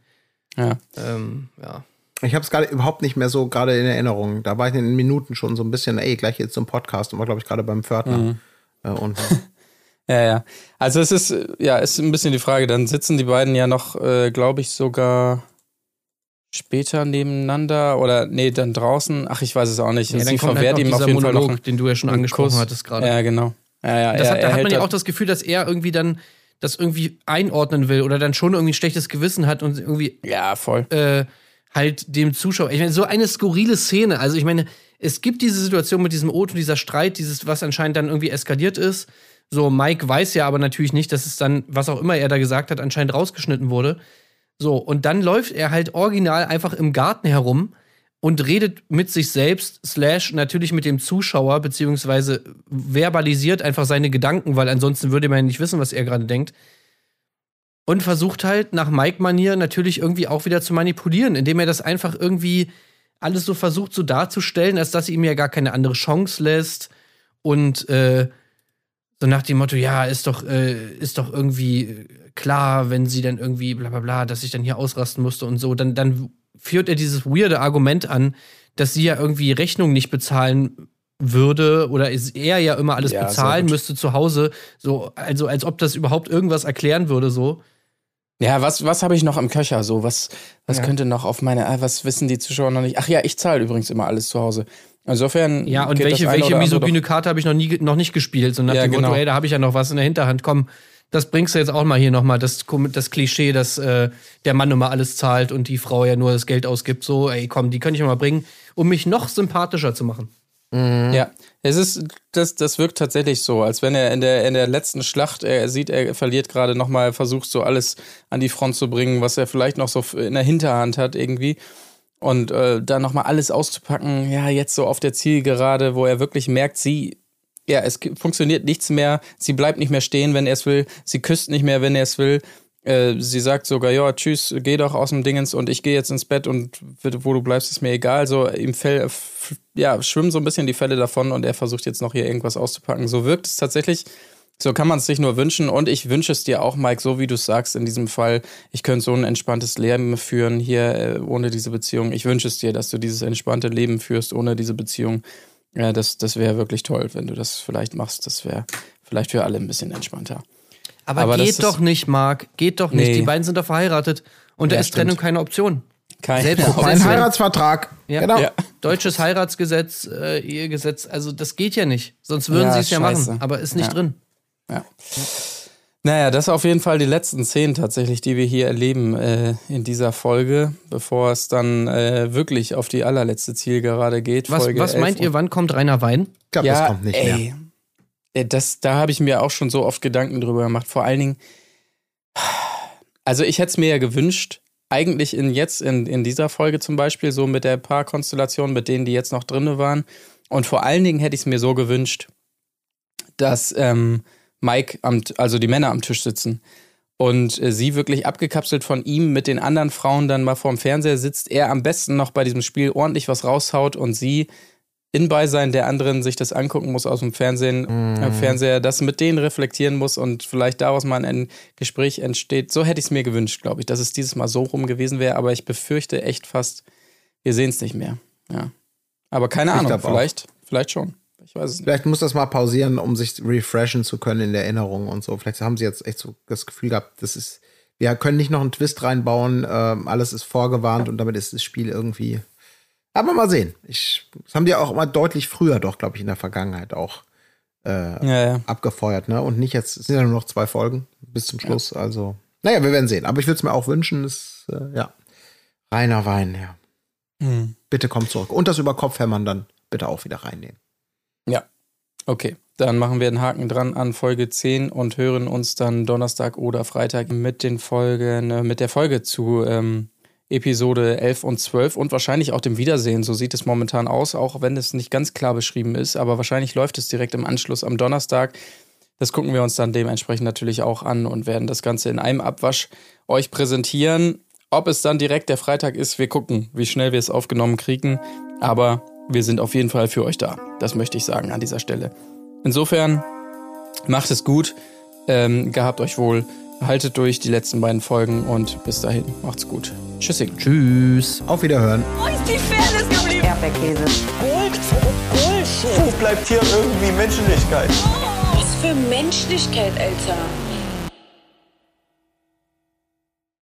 ja. Ähm, ja. Ich habe es gerade überhaupt nicht mehr so gerade in Erinnerung. Da war ich in den Minuten schon so ein bisschen, ey, gleich jetzt zum Podcast und war, glaube ich, gerade beim Pförtner. Mhm. Äh, und [laughs] Ja, ja. Also es ist, ja, ist ein bisschen die Frage. Dann sitzen die beiden ja noch, äh, glaube ich, sogar später nebeneinander oder nee, dann draußen. Ach, ich weiß es auch nicht. Ja, Sie dann kommt halt verwehrt noch ihm auf jeden Fall Monolog, noch einen, den du ja schon angesprochen Kuss. hattest gerade. Ja, genau. Ja, ja, Das er, hat, da hat man ja auch das Gefühl, dass er irgendwie dann das irgendwie einordnen will oder dann schon irgendwie ein schlechtes Gewissen hat und irgendwie Ja, voll. äh, halt dem Zuschauer. Ich meine, so eine skurrile Szene. Also ich meine, es gibt diese Situation mit diesem Ot und dieser Streit, dieses, was anscheinend dann irgendwie eskaliert ist. So, Mike weiß ja aber natürlich nicht, dass es dann, was auch immer er da gesagt hat, anscheinend rausgeschnitten wurde. So, und dann läuft er halt original einfach im Garten herum und redet mit sich selbst, slash natürlich mit dem Zuschauer, beziehungsweise verbalisiert einfach seine Gedanken, weil ansonsten würde man ja nicht wissen, was er gerade denkt. Und versucht halt nach Mike-Manier natürlich irgendwie auch wieder zu manipulieren, indem er das einfach irgendwie alles so versucht, so darzustellen, als dass sie ihm ja gar keine andere Chance lässt. Und äh, so nach dem Motto, ja, ist doch, äh, ist doch irgendwie klar, wenn sie dann irgendwie bla bla bla, dass ich dann hier ausrasten musste und so, dann, dann führt er dieses weirde Argument an, dass sie ja irgendwie Rechnung nicht bezahlen würde oder er ja immer alles Ja, bezahlen müsste zu Hause, so also als ob das überhaupt irgendwas erklären würde so. Ja, was, was habe ich noch im Köcher? So, was, was Ja. könnte noch auf meine, ah, was wissen die Zuschauer noch nicht? Ach ja, ich zahle übrigens immer alles zu Hause. Insofern. Ja, und welche, welche misogyne Karte habe ich noch nie noch nicht gespielt, so nach Ja, dem Motto, genau. ey, da habe ich ja noch was in der Hinterhand, komm, das bringst du jetzt auch mal hier nochmal, das, das Klischee, dass äh, der Mann immer alles zahlt und die Frau ja nur das Geld ausgibt, so, ey, komm, die kann ich mal bringen, um mich noch sympathischer zu machen. doch. Ja, es ist, das, das wirkt tatsächlich so, als wenn er in der, in der letzten Schlacht, er sieht, er verliert gerade nochmal, versucht so alles an die Front zu bringen, was er vielleicht noch so in der Hinterhand hat irgendwie. Und äh, da nochmal alles auszupacken, ja, jetzt so auf der Zielgerade, wo er wirklich merkt, sie, ja, es funktioniert nichts mehr, sie bleibt nicht mehr stehen, wenn er es will, sie küsst nicht mehr, wenn er es will. Äh, sie sagt sogar, ja, tschüss, geh doch aus dem Dingens und ich gehe jetzt ins Bett und wo du bleibst, ist mir egal. So, ihm fällt, f- ja, schwimmen so ein bisschen die Fälle davon und er versucht jetzt noch hier irgendwas auszupacken. So wirkt es tatsächlich. So kann man es sich nur wünschen und ich wünsche es dir auch, Mike, so wie du es sagst in diesem Fall. Ich könnte so ein entspanntes Leben führen hier äh, ohne diese Beziehung. Ich wünsche es dir, dass du dieses entspannte Leben führst ohne diese Beziehung. Ja, das, das wäre wirklich toll, wenn du das vielleicht machst. Das wäre vielleicht für alle ein bisschen entspannter. Aber, Aber geht ist- doch nicht, Marc, geht doch nicht. Nee. Die beiden sind doch verheiratet und da Ja, ist Trennung stimmt. keine Option. Kein Selbst- Mein Deswegen- Heiratsvertrag. Ja. Genau. Ja. Deutsches Heiratsgesetz, äh, Ehegesetz, also das geht ja nicht. Sonst würden Ja, sie es ja machen, aber ist nicht Ja. drin. Ja. Naja, das auf jeden Fall die letzten Szenen tatsächlich, die wir hier erleben äh, in dieser Folge, bevor es dann äh, wirklich auf die allerletzte Zielgerade geht. Was, Folge was 11 meint ihr, wann kommt Rainer Wein? Ich glaube, ja, das kommt nicht mehr. ey, äh, Das, da habe ich mir auch schon so oft Gedanken drüber gemacht. Vor allen Dingen, also ich hätte es mir ja gewünscht, eigentlich in jetzt in, in dieser Folge zum Beispiel, so mit der Paarkonstellation, mit denen, die jetzt noch drin waren. Und vor allen Dingen hätte ich es mir so gewünscht, dass ähm, Mike, am, also die Männer am Tisch sitzen und äh, sie wirklich abgekapselt von ihm mit den anderen Frauen dann mal vorm Fernseher sitzt, er am besten noch bei diesem Spiel ordentlich was raushaut und sie in Beisein der anderen sich das angucken muss aus dem Fernsehen, äh, Fernseher, das mit denen reflektieren muss und vielleicht daraus mal ein Gespräch entsteht. So hätte ich es mir gewünscht, glaube ich, dass es dieses Mal so rum gewesen wäre, aber ich befürchte echt fast, wir sehen es nicht mehr. Ja. Aber keine Ich Ahnung, glaub auch. vielleicht, vielleicht schon. Ich weiß es nicht. Vielleicht muss das mal pausieren, um sich refreshen zu können in der Erinnerung und so. Vielleicht haben sie jetzt echt so das Gefühl gehabt, das ist, wir können nicht noch einen Twist reinbauen, ähm, alles ist vorgewarnt und damit ist das Spiel irgendwie. Aber mal sehen. Ich, das haben die auch immer deutlich früher doch, glaube ich, in der Vergangenheit auch äh, Ja, ja. abgefeuert, ne? Und nicht jetzt, es sind ja nur noch zwei Folgen bis zum Schluss. Also, naja, wir werden sehen. Aber ich würde es mir auch wünschen, es, äh, ja. Reiner Wein, ja. Hm. Bitte kommt zurück. Und das über Kopfhämmern dann bitte auch wieder reinnehmen. Ja. Okay, dann machen wir einen Haken dran an Folge 10 und hören uns dann Donnerstag oder Freitag mit den Folgen, äh, mit der Folge zu ähm, Episode 11 und 12 und wahrscheinlich auch dem Wiedersehen. So sieht es momentan aus, auch wenn es nicht ganz klar beschrieben ist, aber wahrscheinlich läuft es direkt im Anschluss am Donnerstag. Das gucken wir uns dann dementsprechend natürlich auch an und werden das Ganze in einem Abwasch euch präsentieren. Ob es dann direkt der Freitag ist, wir gucken, wie schnell wir es aufgenommen kriegen. Aber wir sind auf jeden Fall für euch da. Das möchte ich sagen an dieser Stelle. Insofern macht es gut, ähm, gehabt euch wohl, haltet durch die letzten beiden Folgen und bis dahin macht's gut. Tschüssing. Tschüss. Auf Wiederhören. Wo ist die Fairness geblieben? Erdbeerkäse. Gold, Bullshit. Wo bleibt hier irgendwie Menschlichkeit? Was für Menschlichkeit, Alter.